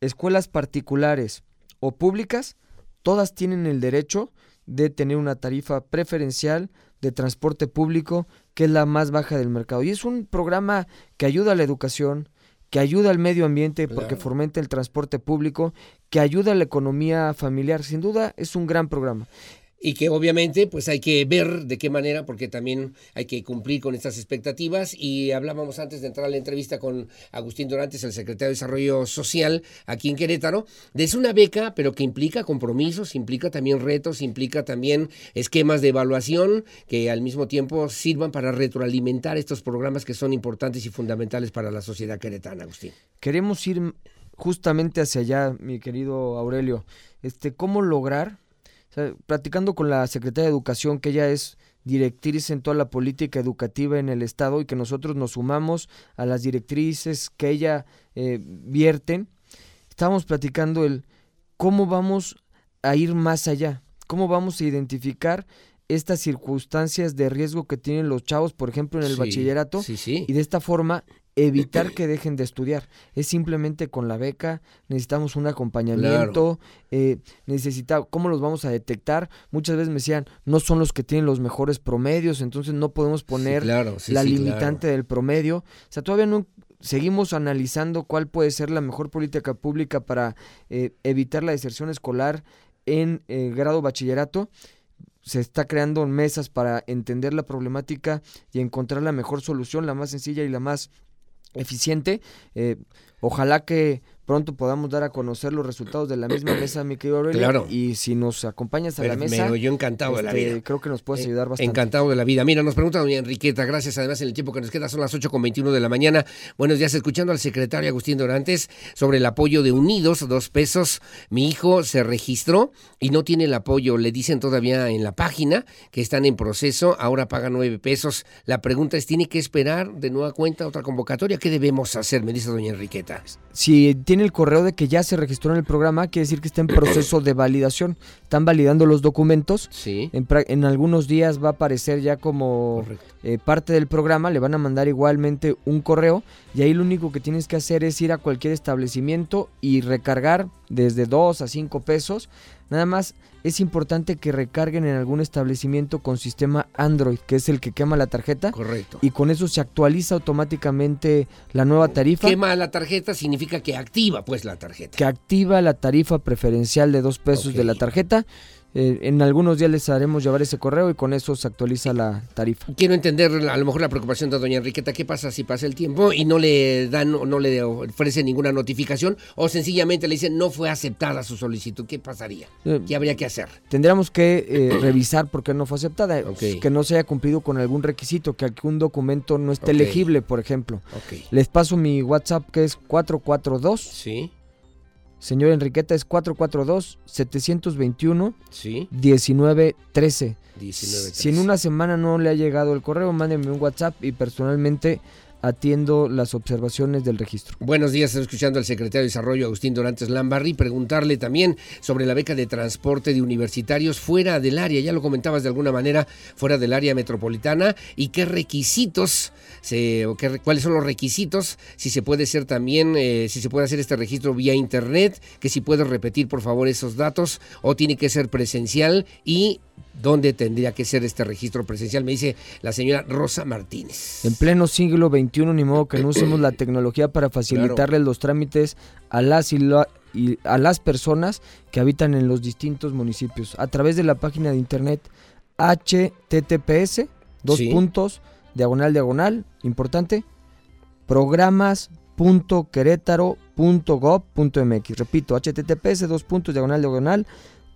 escuelas particulares o públicas, todas tienen el derecho de tener una tarifa preferencial de transporte público que es la más baja del mercado. Y es un programa que ayuda a la educación, que ayuda al medio ambiente porque fomenta el transporte público, que ayuda a la economía familiar. Sin duda es un gran programa y que obviamente pues hay que ver de qué manera, porque también hay que cumplir con estas expectativas. Y hablábamos antes de entrar a la entrevista con Agustín Dorantes, el secretario de Desarrollo Social aquí en Querétaro, es una beca, pero que implica compromisos, implica también retos, implica también esquemas de evaluación que al mismo tiempo sirvan para retroalimentar estos programas que son importantes y fundamentales para la sociedad queretana, Agustín. Queremos ir justamente hacia allá, mi querido Aurelio. Este, ¿cómo lograr practicando con la Secretaría de Educación, que ella es directrices en toda la política educativa en el Estado y que nosotros nos sumamos a las directrices que ella eh, vierten. Estábamos platicando el cómo vamos a ir más allá, cómo vamos a identificar estas circunstancias de riesgo que tienen los chavos, por ejemplo, en el Sí, bachillerato, sí, sí. y de esta forma evitar que dejen de estudiar. Es simplemente con la beca, necesitamos un acompañamiento, eh, necesita, ¿cómo los vamos a detectar? Muchas veces me decían, no son los que tienen los mejores promedios, entonces no podemos poner claro, sí, la sí, limitante del promedio. O sea, todavía no seguimos analizando cuál puede ser la mejor política pública para eh, evitar la deserción escolar en eh, grado bachillerato se está creando mesas para entender la problemática y encontrar la mejor solución, la más sencilla y la más eficiente. Eh, ojalá que pronto podamos dar a conocer los resultados de la misma mesa, mi querido Aurelio. Claro. Y si nos acompañas a la Pero mesa, yo encantado de la este, vida. creo que nos puedes Eh, ayudar bastante. Encantado de la vida. Mira, nos pregunta doña Enriqueta, gracias además en el tiempo que nos queda, son las 8 con 21 de la mañana. Buenos días, escuchando al secretario Agustín Dorantes sobre el apoyo de Unidos, dos pesos. Mi hijo se registró y no tiene el apoyo, le dicen todavía en la página que están en proceso, ahora paga nueve pesos. La pregunta es, ¿tiene que esperar de nueva cuenta otra convocatoria? ¿Qué debemos hacer? Me dice doña Enriqueta. Si tiene el correo de que ya se registró en el programa, quiere decir que está en proceso de validación. Están validando los documentos. Sí. En, algunos días va a aparecer ya como eh, parte del programa. Le van a mandar igualmente un correo. Y ahí lo único que tienes que hacer es ir a cualquier establecimiento y recargar desde 2 a 5 pesos. Nada más es importante que recarguen en algún establecimiento con sistema Android, que es el que quema la tarjeta. Correcto. Y con eso se actualiza automáticamente la nueva tarifa. Quema la tarjeta significa que activa pues la tarjeta. que activa la tarifa preferencial de dos pesos de la tarjeta. Eh, en algunos días les haremos llevar ese correo y con eso se actualiza la tarifa. Quiero entender a lo mejor la preocupación de doña Enriqueta, ¿qué pasa si pasa el tiempo y no le dan o no le ofrecen ninguna notificación o sencillamente le dicen no fue aceptada su solicitud? ¿Qué pasaría? Eh, ¿Qué habría que hacer? Tendríamos que eh, revisar por qué no fue aceptada, Ok. que no se haya cumplido con algún requisito, que algún documento no esté legible, por ejemplo. Les paso mi WhatsApp que es 442. Sí. Señor Enriqueta es 442 721 Sí. 1913. 1913. Si en una semana no le ha llegado el correo, mándeme un WhatsApp y personalmente atiendo las observaciones del registro. Buenos días, estoy escuchando al secretario de Desarrollo Agustín Dorantes Lambarri preguntarle también sobre la beca de transporte de universitarios fuera del área, ya lo comentabas de alguna manera, fuera del área metropolitana y qué requisitos, se, o qué, cuáles son los requisitos, si se puede ser también, eh, si se puede hacer este registro vía internet, que si puedes repetir por favor esos datos o tiene que ser presencial y dónde tendría que ser este registro presencial, me dice la señora Rosa Martínez. En pleno siglo XXI, ni modo que no usemos la tecnología para facilitarles los trámites a las, y la- y a las personas que habitan en los distintos municipios. A través de la página de internet https, dos Sí. puntos, diagonal, diagonal, importante, programas.querétaro.gov.mx. Repito, https, dos puntos, diagonal, diagonal,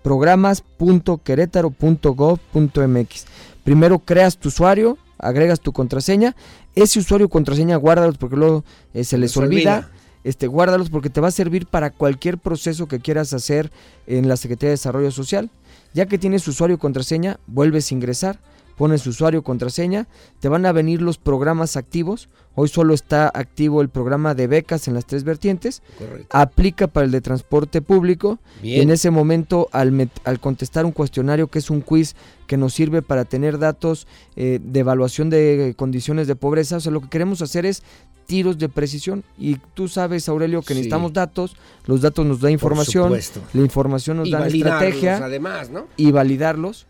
programas.querétaro.gov.mx. Primero creas tu usuario, agregas tu contraseña. Ese usuario y contraseña guárdalos porque luego eh, se les Se olvida. olvida. Este, guárdalos porque te va a servir para cualquier proceso que quieras hacer en la Secretaría de Desarrollo Social. Ya que tienes usuario y contraseña, vuelves a ingresar, pones usuario y contraseña, te van a venir los programas activos. Hoy solo está activo el programa de becas en las tres vertientes. Correcto. Aplica para el de transporte público. Bien. Y en ese momento, al, met- al contestar un cuestionario que es un quiz que nos sirve para tener datos eh, de evaluación de condiciones de pobreza, o sea, lo que queremos hacer es tiros de precisión. Y tú sabes, Aurelio, que Sí. necesitamos datos, los datos nos da información, supuesto. la información nos Y da estrategia además, ¿no? y validarlos.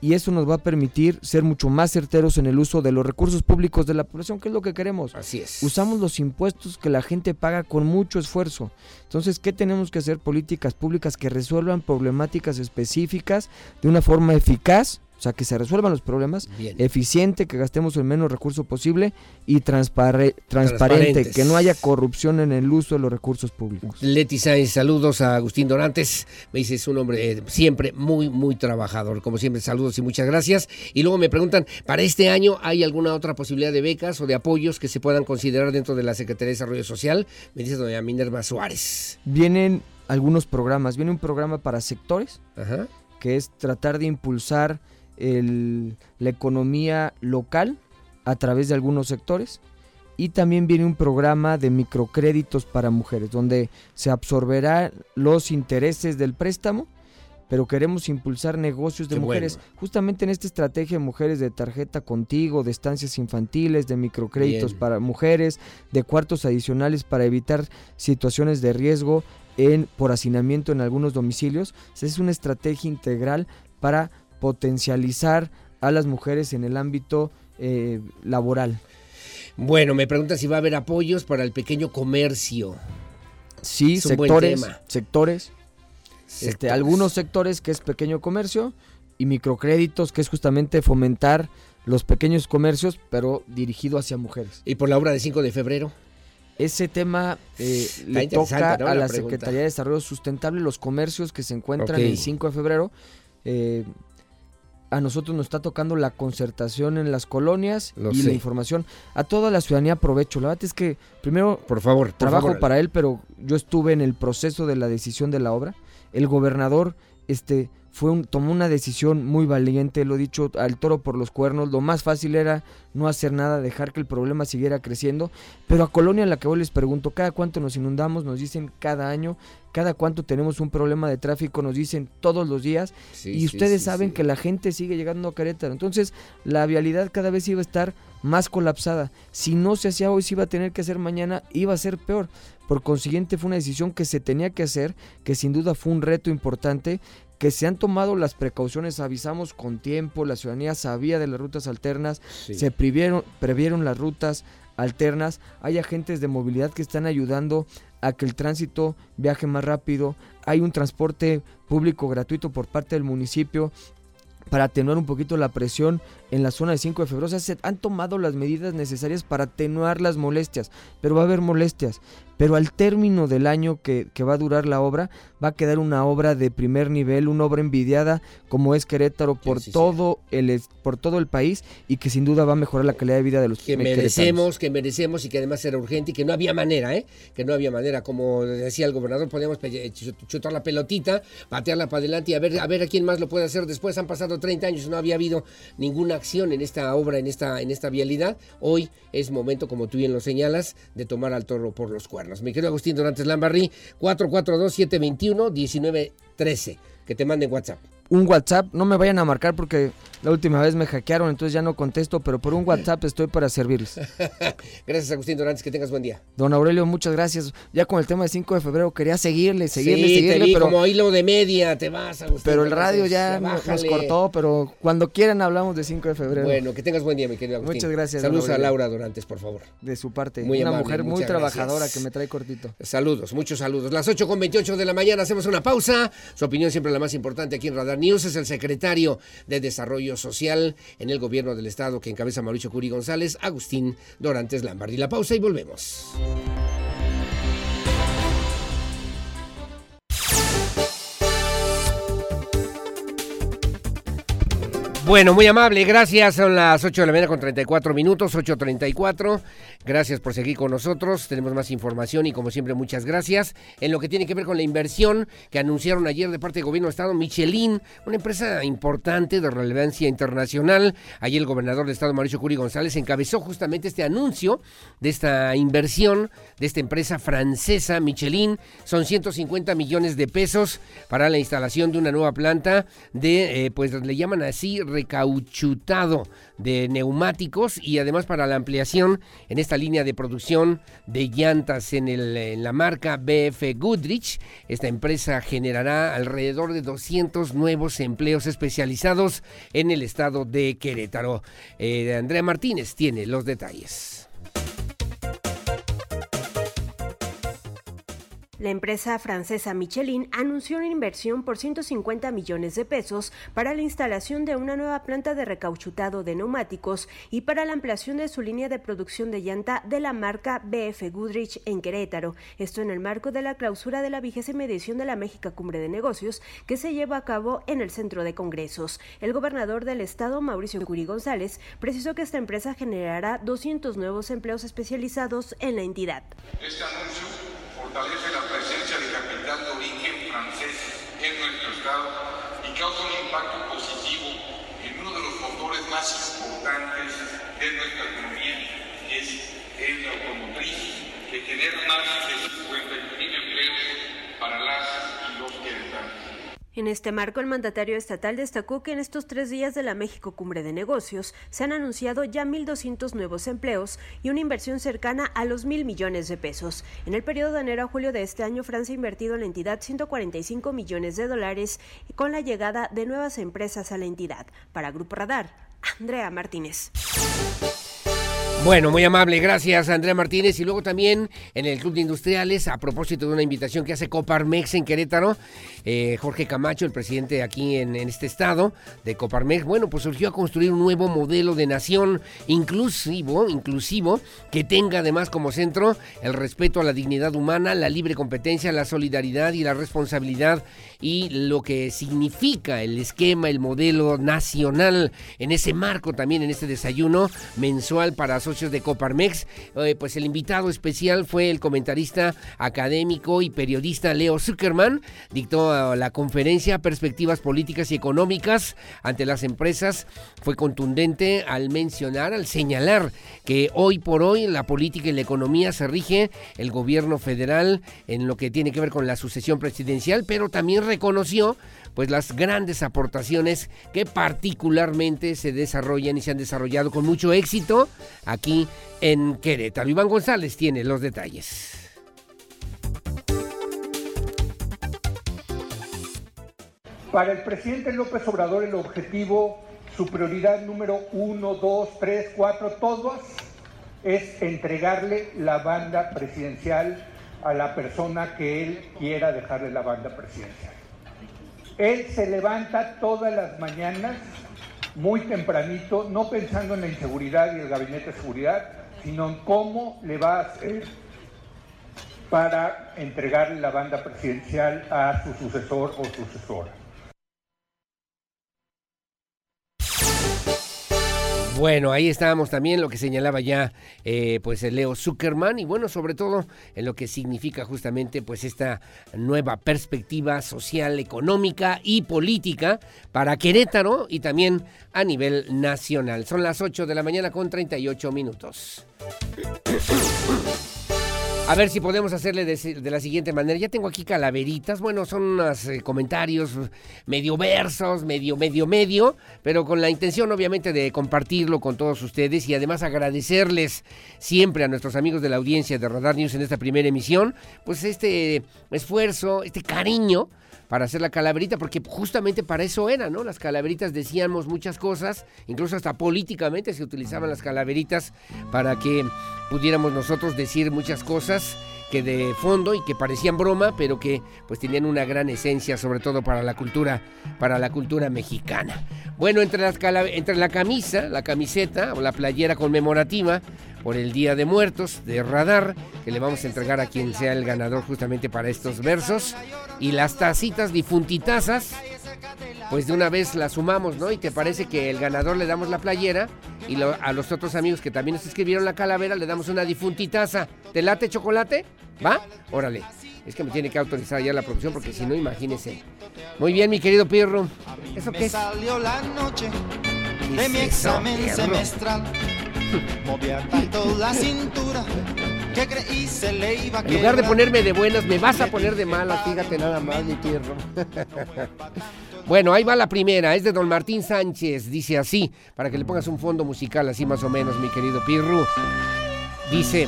Y eso nos va a permitir ser mucho más certeros en el uso de los recursos públicos de la población, que es lo que queremos. Así es. Usamos los impuestos que la gente paga con mucho esfuerzo. Entonces, ¿qué tenemos que hacer? Políticas públicas que resuelvan problemáticas específicas de una forma eficaz, o sea, que se resuelvan los problemas, Bien. eficiente, que gastemos el menos recurso posible y transpare- transparente, que no haya corrupción en el uso de los recursos públicos. Leti Sáenz, saludos a Agustín Dorantes. Me dice, es un hombre eh, siempre muy, muy trabajador. Como siempre, saludos y muchas gracias. Y luego me preguntan, ¿para este año hay alguna otra posibilidad de becas o de apoyos que se puedan considerar dentro de la Secretaría de Desarrollo Social? Me dice doña Minerva Suárez. Vienen algunos programas, viene un programa para sectores, Ajá. que es tratar de impulsar la economía local a través de algunos sectores y también viene un programa de microcréditos para mujeres donde se absorberá los intereses del préstamo pero queremos impulsar negocios de mujeres. Justamente en esta estrategia de mujeres de tarjeta contigo, de estancias infantiles, de microcréditos para mujeres, de cuartos adicionales para evitar situaciones de riesgo en, por hacinamiento en algunos domicilios. es una estrategia integral para potencializar a las mujeres en el ámbito eh, laboral. Bueno, me pregunta si va a haber apoyos para el pequeño comercio. Sí, sectores, sectores este, algunos sectores que es pequeño comercio y microcréditos que es justamente fomentar los pequeños comercios pero dirigido hacia mujeres. ¿Y por la obra de 5 de febrero? Ese tema eh, le toca a la, Secretaría de Desarrollo Sustentable los comercios que se encuentran el 5 de febrero. Eh, a nosotros nos está tocando la concertación en las colonias y la información. A toda la ciudadanía aprovecho. La verdad es que primero, por favor, trabajo para él, pero yo estuve en el proceso de la decisión de la obra el gobernador este, fue tomó una decisión muy valiente, lo he dicho, al toro por los cuernos. Lo más fácil era no hacer nada, dejar que el problema siguiera creciendo. Pero a Colonia, en la que hoy les pregunto, ¿cada cuánto nos inundamos? Nos dicen cada año. Cada cuánto tenemos un problema de tráfico, nos dicen todos los días. y ustedes saben que la gente sigue llegando a Querétaro. Entonces, la vialidad cada vez iba a estar más colapsada. Si no se hacía hoy, se iba a tener que hacer mañana, iba a ser peor. Por consiguiente, fue una decisión que se tenía que hacer, que sin duda fue un reto importante, que se han tomado las precauciones, avisamos con tiempo, la ciudadanía sabía de las rutas alternas, se previeron, previeron las rutas alternas, hay agentes de movilidad que están ayudando a que el tránsito viaje más rápido, hay un transporte público gratuito por parte del municipio para atenuar un poquito la presión en la zona de 5 de febrero. O sea, se han tomado las medidas necesarias para atenuar las molestias, pero va a haber molestias pero al término del año que, va a durar la obra, va a quedar una obra de primer nivel, una obra envidiada como es Querétaro por todo el por todo el país y que sin duda va a mejorar la calidad de vida de los que merecemos, que merecemos y que además era urgente y que no había manera, ¿eh? Que no había manera, como decía el gobernador, podíamos chutar la pelotita, patearla para adelante y a ver a ver a quién más lo puede hacer después. Han pasado 30 años y no había habido ninguna acción en esta obra, en esta en esta vialidad. Hoy es momento, como tú bien lo señalas, de tomar al toro por los cuernos. Mi querido Agustín Dorantes Lambarri, 442-721-1913. Que te manden WhatsApp un WhatsApp, no me vayan a marcar porque la última vez me hackearon, entonces ya no contesto, pero por un WhatsApp estoy para servirles. gracias Agustín Dorantes, que tengas buen día. Don Aurelio, muchas gracias. Ya con el tema de 5 de febrero quería seguirle, seguirle, seguirle, pero como hilo de media te vas, Agustín. Pero el radio ya nos cortó, pero cuando quieran hablamos de 5 de febrero. Bueno, que tengas buen día, mi querido Agustín. Muchas gracias. Saludos a Laura Dorantes, por favor. De su parte, muy una mujer muy trabajadora que me trae cortito. Saludos, muchos saludos. Las 8 con 28 de la mañana hacemos una pausa. Su opinión siempre la más importante aquí en Radar News es el secreto de Desarrollo Social en el gobierno del estado que encabeza Mauricio Curi González, Agustín Dorantes Lambardi. La pausa y volvemos. Bueno, muy amable, gracias. Son las 8 de la mañana con 34 minutos, 8.34. Gracias por seguir con nosotros. Tenemos más información y como siempre muchas gracias. En lo que tiene que ver con la inversión que anunciaron ayer de parte del gobierno de Estado, Michelin, una empresa importante de relevancia internacional. Ayer el gobernador de Estado, Mauricio Curi González, encabezó justamente este anuncio de esta inversión de esta empresa francesa, Michelin. Son 150 millones de pesos para la instalación de una nueva planta de, eh, pues le llaman así, recauchutado de neumáticos y además para la ampliación en esta línea de producción de llantas en, la marca BF Goodrich. Esta empresa generará alrededor de 200 nuevos empleos especializados en el estado de Querétaro. Eh, Andrea Martínez tiene los detalles. La empresa francesa Michelin anunció una inversión por 150 millones de pesos para la instalación de una nueva planta de recauchutado de neumáticos y para la ampliación de su línea de producción de llanta de la marca BF Goodrich en Querétaro. Esto en el marco de la clausura de la vigésima edición de la México Cumbre de Negocios que se lleva a cabo en el Centro de Congresos. El gobernador del estado, Mauricio Curi González, precisó que esta empresa generará 200 nuevos empleos especializados en la entidad. Este fortalece la presencia de capital de origen francés en nuestro estado y causa un impacto positivo en uno más importantes de nuestra economía, que es, la automotriz, que genera más de En este marco, el mandatario estatal destacó que en estos tres días de la México Cumbre de Negocios se han anunciado ya 1.200 nuevos empleos y una inversión cercana a los mil millones de pesos. En el periodo de enero a julio de este año, Francia ha invertido en la entidad 145 millones de dólares con la llegada de nuevas empresas a la entidad. Para Grupo Radar, Andrea Martínez. Bueno, muy amable, gracias Andrea Martínez. Y luego también en el Club de Industriales, a propósito de una invitación que hace Coparmex en Querétaro, eh, Jorge Camacho, el presidente aquí en, este estado de Coparmex, bueno, pues surgió a construir un nuevo modelo de nación inclusivo, inclusivo, que tenga además como centro el respeto a la dignidad humana, la libre competencia, la solidaridad y la responsabilidad y lo que significa el esquema, el modelo nacional en ese marco también en este desayuno mensual para socios de Coparmex. Eh, pues el invitado especial fue el comentarista académico y periodista Leo Zuckerman. Dictó la conferencia Perspectivas Políticas y Económicas ante las empresas. Fue contundente al mencionar, al señalar que hoy por hoy la política y la economía se rige el gobierno federal en lo que tiene que ver con la sucesión presidencial, pero también reconoció pues las grandes aportaciones que particularmente se desarrollan y se han desarrollado con mucho éxito aquí en Querétaro. Iván González tiene los detalles. Para el presidente López Obrador el objetivo, su prioridad número uno, dos, tres, cuatro, todos, es entregarle la banda presidencial a la persona que él quiera dejarle la banda presidencial. Él se levanta todas las mañanas muy tempranito, no pensando en la inseguridad y el gabinete de seguridad, sino en cómo le va a hacer para entregarle la banda presidencial a su sucesor o sucesora. Bueno, ahí estábamos también lo que señalaba ya eh, pues el Leo Zuckerman y bueno, sobre todo en lo que significa justamente pues esta nueva perspectiva social, económica y política para Querétaro y también a nivel nacional. Son las 8 de la mañana con 38 minutos. A ver si podemos hacerle de, de, la siguiente manera. Ya tengo aquí calaveritas. Bueno, son unos eh, comentarios medio versos, medio, medio, medio, pero con la intención obviamente de compartirlo con todos ustedes y además agradecerles siempre a nuestros amigos de la audiencia de Radar News en esta primera emisión, pues este esfuerzo, este cariño para hacer la calaverita, porque justamente para eso era, ¿no? Las calaveritas decíamos muchas cosas, incluso hasta políticamente se utilizaban las calaveritas para que pudiéramos nosotros decir muchas cosas que de fondo y que parecían broma, pero que pues tenían una gran esencia, sobre todo para la cultura, para la cultura mexicana. Bueno, entre, las entre la camisa, la camiseta o la playera conmemorativa por el Día de Muertos de Radar, que le vamos a entregar a quien sea el ganador justamente para estos versos, y las tacitas difuntitazas, pues de una vez las sumamos, ¿no? Y te parece que el ganador le damos la playera y lo, a los otros amigos que también nos escribieron la calavera le damos una difuntitaza. ¿Te late chocolate? ¿Va? Órale. Es que me tiene que autorizar ya la producción porque si no, imagínese. Muy bien, mi querido Pirro. ¿Eso qué es? salió la noche de mi examen semestral. Movía tanto la cintura que creí se le iba a En lugar de ponerme de buenas, me vas a poner de malas, fíjate nada más, mi Pirro. Bueno, ahí va la primera, es de don Martín Sánchez, dice así, para que le pongas un fondo musical así más o menos, mi querido Pirru. Dice,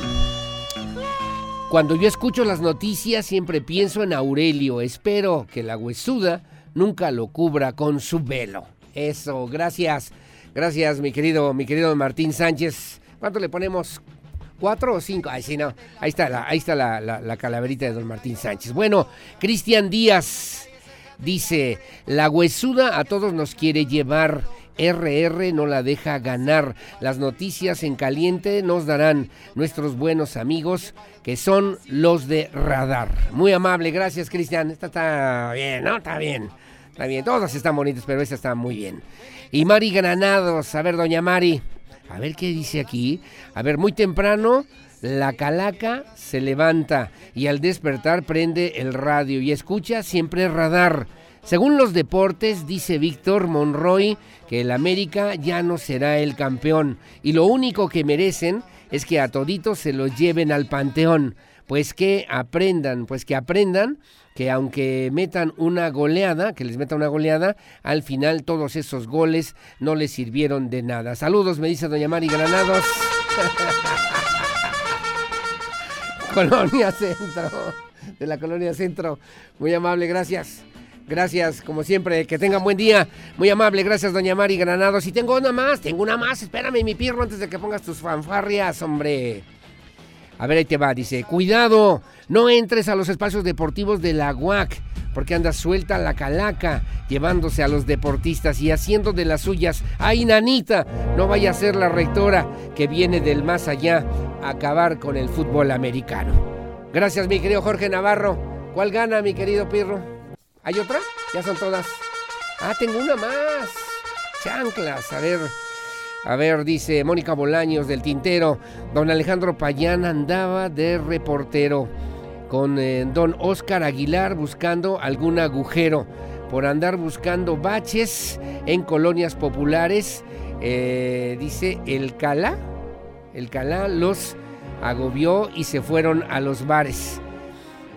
cuando yo escucho las noticias siempre pienso en Aurelio, espero que la huesuda nunca lo cubra con su velo. Eso, gracias, gracias mi querido, mi querido Martín Sánchez. ¿Cuánto le ponemos? ¿Cuatro o cinco? Ay, sí, no. Ahí está la, ahí está la, la, la calaverita de don Martín Sánchez. Bueno, Cristian Díaz dice, la huesuda a todos nos quiere llevar. RR no la deja ganar. Las noticias en caliente nos darán nuestros buenos amigos que son los de Radar. Muy amable, gracias Cristian. Esta está bien, ¿no? Está bien. Está todas están bonitas, pero esta está muy bien. Y Mari Granados, a ver, doña Mari, a ver qué dice aquí. A ver, muy temprano la calaca se levanta y al despertar prende el radio y escucha siempre radar. Según los deportes, dice Víctor Monroy, que el América ya no será el campeón y lo único que merecen es que a toditos se los lleven al panteón, pues que aprendan, pues que aprendan que aunque metan una goleada, que les meta una goleada, al final todos esos goles no les sirvieron de nada. Saludos, me dice doña Mari Granados. Colonia Centro, de la Colonia Centro. Muy amable, gracias. Gracias, como siempre, que tengan buen día. Muy amable, gracias, doña Mari Granados. Y tengo una más, tengo una más. Espérame, mi pirro, antes de que pongas tus fanfarrias, hombre. A ver, ahí te va, dice, cuidado, no entres a los espacios deportivos de la UAC, porque anda suelta la calaca, llevándose a los deportistas y haciendo de las suyas. ¡Ay, nanita! No vaya a ser la rectora que viene del más allá a acabar con el fútbol americano. Gracias, mi querido Jorge Navarro. ¿Cuál gana, mi querido Pirro? ¿Hay otra? Ya son todas. Ah, tengo una más. Chanclas. A ver. A ver, dice Mónica Bolaños del Tintero. Don Alejandro Payán andaba de reportero con eh, don Oscar Aguilar buscando algún agujero por andar buscando baches en colonias populares. Eh, dice el Calá. El Calá los agobió y se fueron a los bares.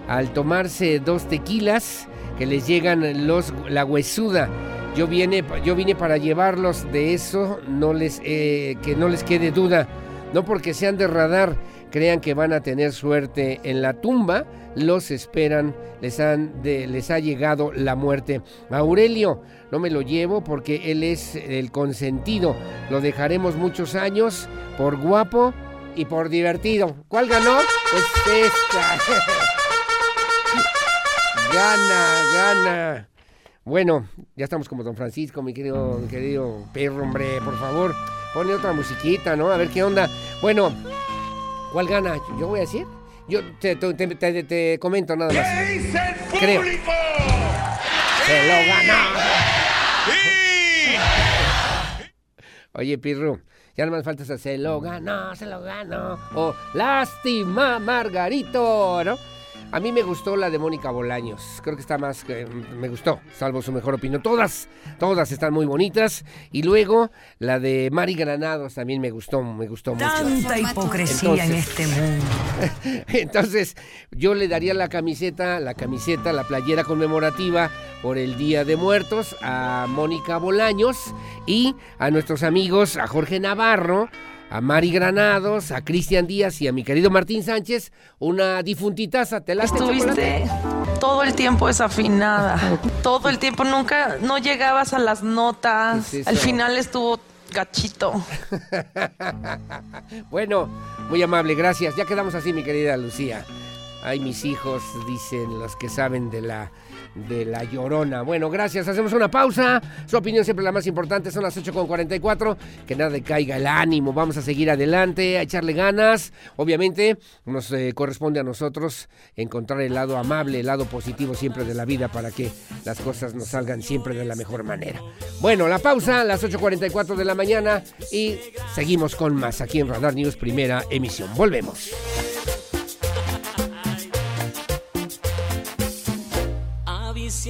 Al tomarse dos tequilas, que les llegan los la huesuda. Yo vine, yo vine para llevarlos de eso, eh, que no les quede duda. No porque sean de radar, crean que van a tener suerte en la tumba, los esperan, les, han de, les ha llegado la muerte. Aurelio, no me lo llevo porque él es el consentido. Lo dejaremos muchos años por guapo y por divertido. ¿Cuál ganó? Es esta. Gana, gana. Bueno, ya estamos como Don Francisco, mi querido, mi querido perro, hombre, por favor, pone otra musiquita, ¿no? A ver qué onda. Bueno, ¿cuál gana? Yo voy a decir. Yo te, te, comento nada más. ¿Qué dice el Creo. Se lo ganó. Oye, Pirro, ya no más falta se lo ganó, se lo ganó. O lástima, Margarito, ¿no? A mí me gustó la de Mónica Bolaños. Creo que está más que me gustó, salvo su mejor opinión. Todas, todas están muy bonitas. Y luego la de Mari Granados también me gustó, me gustó mucho. Tanta hipocresía en este mundo. Entonces, yo le daría la camiseta, la camiseta, la playera conmemorativa por el Día de Muertos a Mónica Bolaños y a nuestros amigos, a Jorge Navarro a Mari Granados, a Cristian Díaz y a mi querido Martín Sánchez, una difuntitaza. ¿Te la Estuviste todo el tiempo desafinada. todo el tiempo, nunca, no llegabas a las notas. Al final estuvo gachito. bueno, muy amable, gracias. Ya quedamos así, mi querida Lucía. Ay, mis hijos, dicen los que saben de la de La Llorona. Bueno, gracias. Hacemos una pausa. Su opinión siempre la más importante. Son las 8.44. Que nada caiga el ánimo. Vamos a seguir adelante, a echarle ganas. Obviamente nos eh, corresponde a nosotros encontrar el lado amable, el lado positivo siempre de la vida para que las cosas nos salgan siempre de la mejor manera. Bueno, la pausa, las 8.44 de la mañana y seguimos con más aquí en Radar News, primera emisión. Volvemos.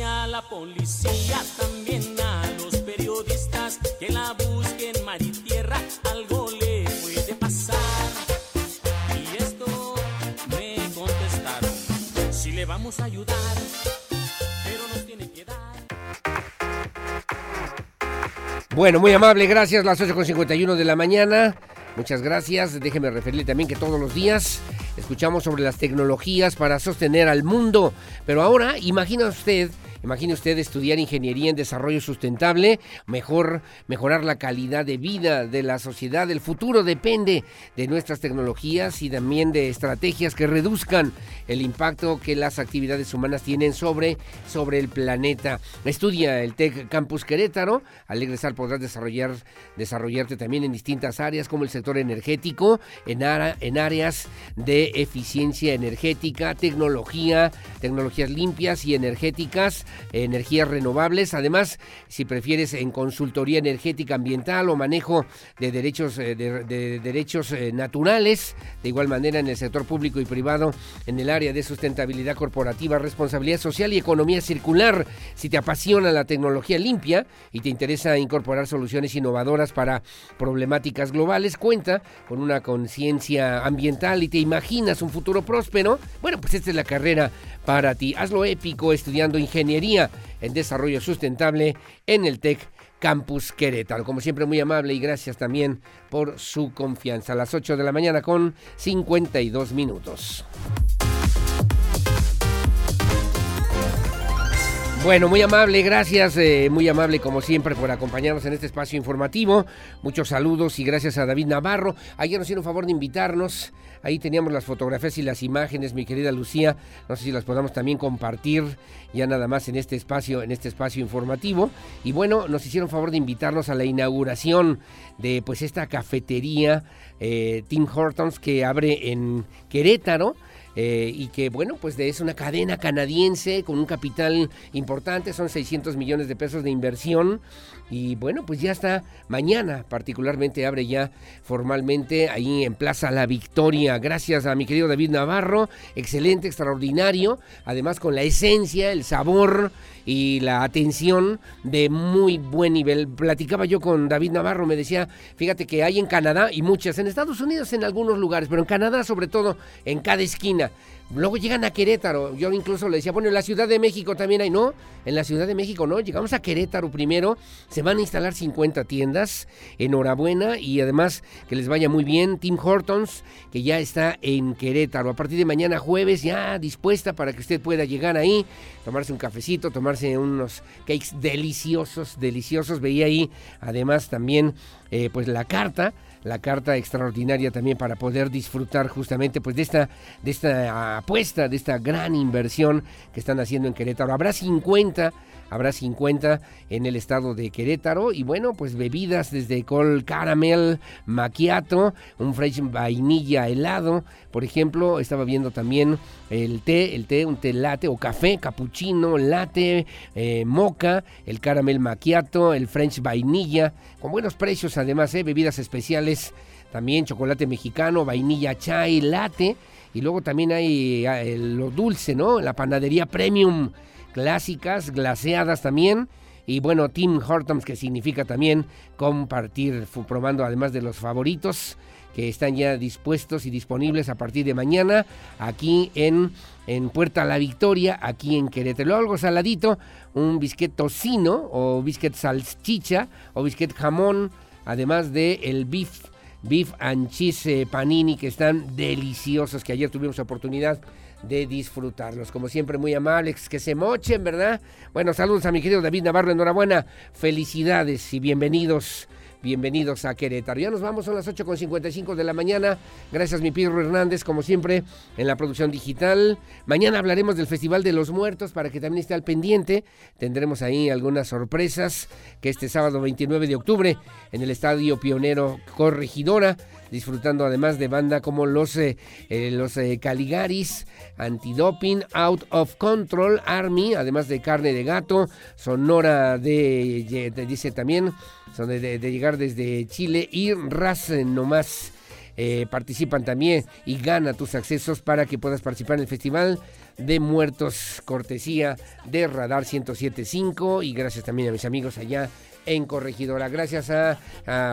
A la policía, también a los periodistas que la busquen mar y tierra, algo le puede pasar. Y esto me contestaron, si le vamos a ayudar, pero nos tiene que dar. Bueno, muy amable, gracias, las 8.51 de la mañana. Muchas gracias. Déjeme referirle también que todos los días escuchamos sobre las tecnologías para sostener al mundo. Pero ahora, imagina usted Imagine usted estudiar ingeniería en desarrollo sustentable, mejor mejorar la calidad de vida de la sociedad. El futuro depende de nuestras tecnologías y también de estrategias que reduzcan el impacto que las actividades humanas tienen sobre, sobre el planeta. Estudia el Tech Campus Querétaro. Al egresar podrás desarrollar, desarrollarte también en distintas áreas como el sector energético, en, en áreas de eficiencia energética, tecnología, tecnologías limpias y energéticas energías renovables. Además, si prefieres en consultoría energética ambiental o manejo de derechos, eh, de, derechos eh, naturales, de igual manera en el sector público y privado, en el área de sustentabilidad corporativa, responsabilidad social y economía circular. Si te apasiona la tecnología limpia y te interesa incorporar soluciones innovadoras para problemáticas globales, cuenta con una conciencia ambiental y te imaginas un futuro próspero, bueno, pues esta es la carrera para ti. Hazlo épico estudiando ingeniería en desarrollo sustentable en el TEC Campus Querétaro. Como siempre, muy amable y gracias también por su confianza. A las 8 de la mañana con 52 minutos. Bueno, muy amable, gracias, eh, muy amable como siempre por acompañarnos en este espacio informativo. Muchos saludos y gracias a David Navarro. Ayer nos hicieron favor de invitarnos. Ahí teníamos las fotografías y las imágenes, mi querida Lucía. No sé si las podamos también compartir ya nada más en este espacio, en este espacio informativo. Y bueno, nos hicieron favor de invitarnos a la inauguración de pues esta cafetería eh, Tim Hortons que abre en Querétaro. Eh, y que bueno, pues es una cadena canadiense con un capital importante, son 600 millones de pesos de inversión y bueno, pues ya está mañana, particularmente abre ya formalmente ahí en Plaza La Victoria. Gracias a mi querido David Navarro, excelente, extraordinario, además con la esencia, el sabor y la atención de muy buen nivel. Platicaba yo con David Navarro, me decía, fíjate que hay en Canadá y muchas, en Estados Unidos en algunos lugares, pero en Canadá sobre todo en cada esquina Luego llegan a Querétaro. Yo incluso le decía, bueno, en la Ciudad de México también hay, no, en la Ciudad de México no. Llegamos a Querétaro primero, se van a instalar 50 tiendas. Enhorabuena y además que les vaya muy bien. Tim Hortons, que ya está en Querétaro. A partir de mañana jueves, ya dispuesta para que usted pueda llegar ahí, tomarse un cafecito, tomarse unos cakes deliciosos, deliciosos. Veía ahí además también, eh, pues la carta la carta extraordinaria también para poder disfrutar justamente pues de esta, de esta apuesta, de esta gran inversión que están haciendo en Querétaro. Habrá 50 habrá 50 en el estado de Querétaro. Y bueno, pues bebidas desde col caramel, macchiato, un fresh vainilla helado, por ejemplo, estaba viendo también el té, el té, un té latte o café, cappuccino, latte, eh, moca, el caramel macchiato, el french vainilla, con buenos precios además, eh, bebidas especiales, también chocolate mexicano, vainilla chai, latte, y luego también hay eh, lo dulce, ¿no? La panadería premium clásicas, glaseadas también. Y bueno, Tim Hortons, que significa también compartir, probando además de los favoritos que están ya dispuestos y disponibles a partir de mañana aquí en, en Puerta La Victoria, aquí en Querétaro. Algo saladito, un bisquet tocino o bisquet salchicha o bisquet jamón, además de el beef, beef and cheese eh, panini que están deliciosos, que ayer tuvimos oportunidad de disfrutarlos. Como siempre, muy amables, que se mochen, ¿verdad? Bueno, saludos a mi querido David Navarro, enhorabuena, felicidades y bienvenidos. Bienvenidos a Querétaro. Ya nos vamos, son las 8.55 de la mañana. Gracias, mi Pedro Hernández, como siempre, en la producción digital. Mañana hablaremos del Festival de los Muertos para que también esté al pendiente. Tendremos ahí algunas sorpresas que este sábado 29 de octubre en el Estadio Pionero Corregidora disfrutando además de banda como los, eh, eh, los eh, Caligaris, Antidoping, Out of Control, Army, además de Carne de Gato, Sonora de, dice también, son de, llegar desde Chile y Raz Nomás. participan también y gana tus accesos para que puedas participar en el Festival de Muertos, cortesía de Radar 1075 y gracias también a mis amigos allá en Corregidora. Gracias a,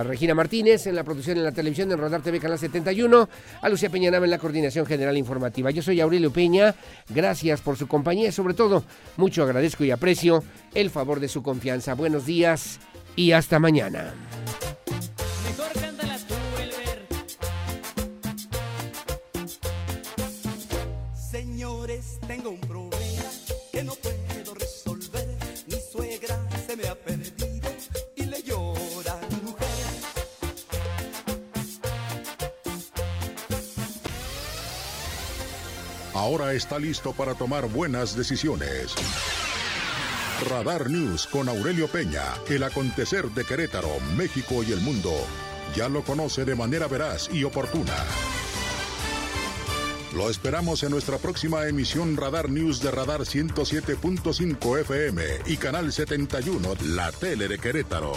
Regina Martínez en la producción en la televisión de Radar TV Canal 71, a Lucía Peñanaba en la coordinación general informativa. Yo soy Aurelio Peña, gracias por su compañía sobre todo mucho agradezco y aprecio el favor de su confianza. Buenos días y hasta mañana. Señores, tengo un problema que no puedo resolver. Mi suegra se me ha perdido ahora está listo para tomar buenas decisiones. Radar News con Aurelio Peña, el acontecer de Querétaro, México y el mundo. Ya lo conoce de manera veraz y oportuna. Lo esperamos en nuestra próxima emisión Radar News de Radar 107.5 FM y Canal 71, la tele de Querétaro.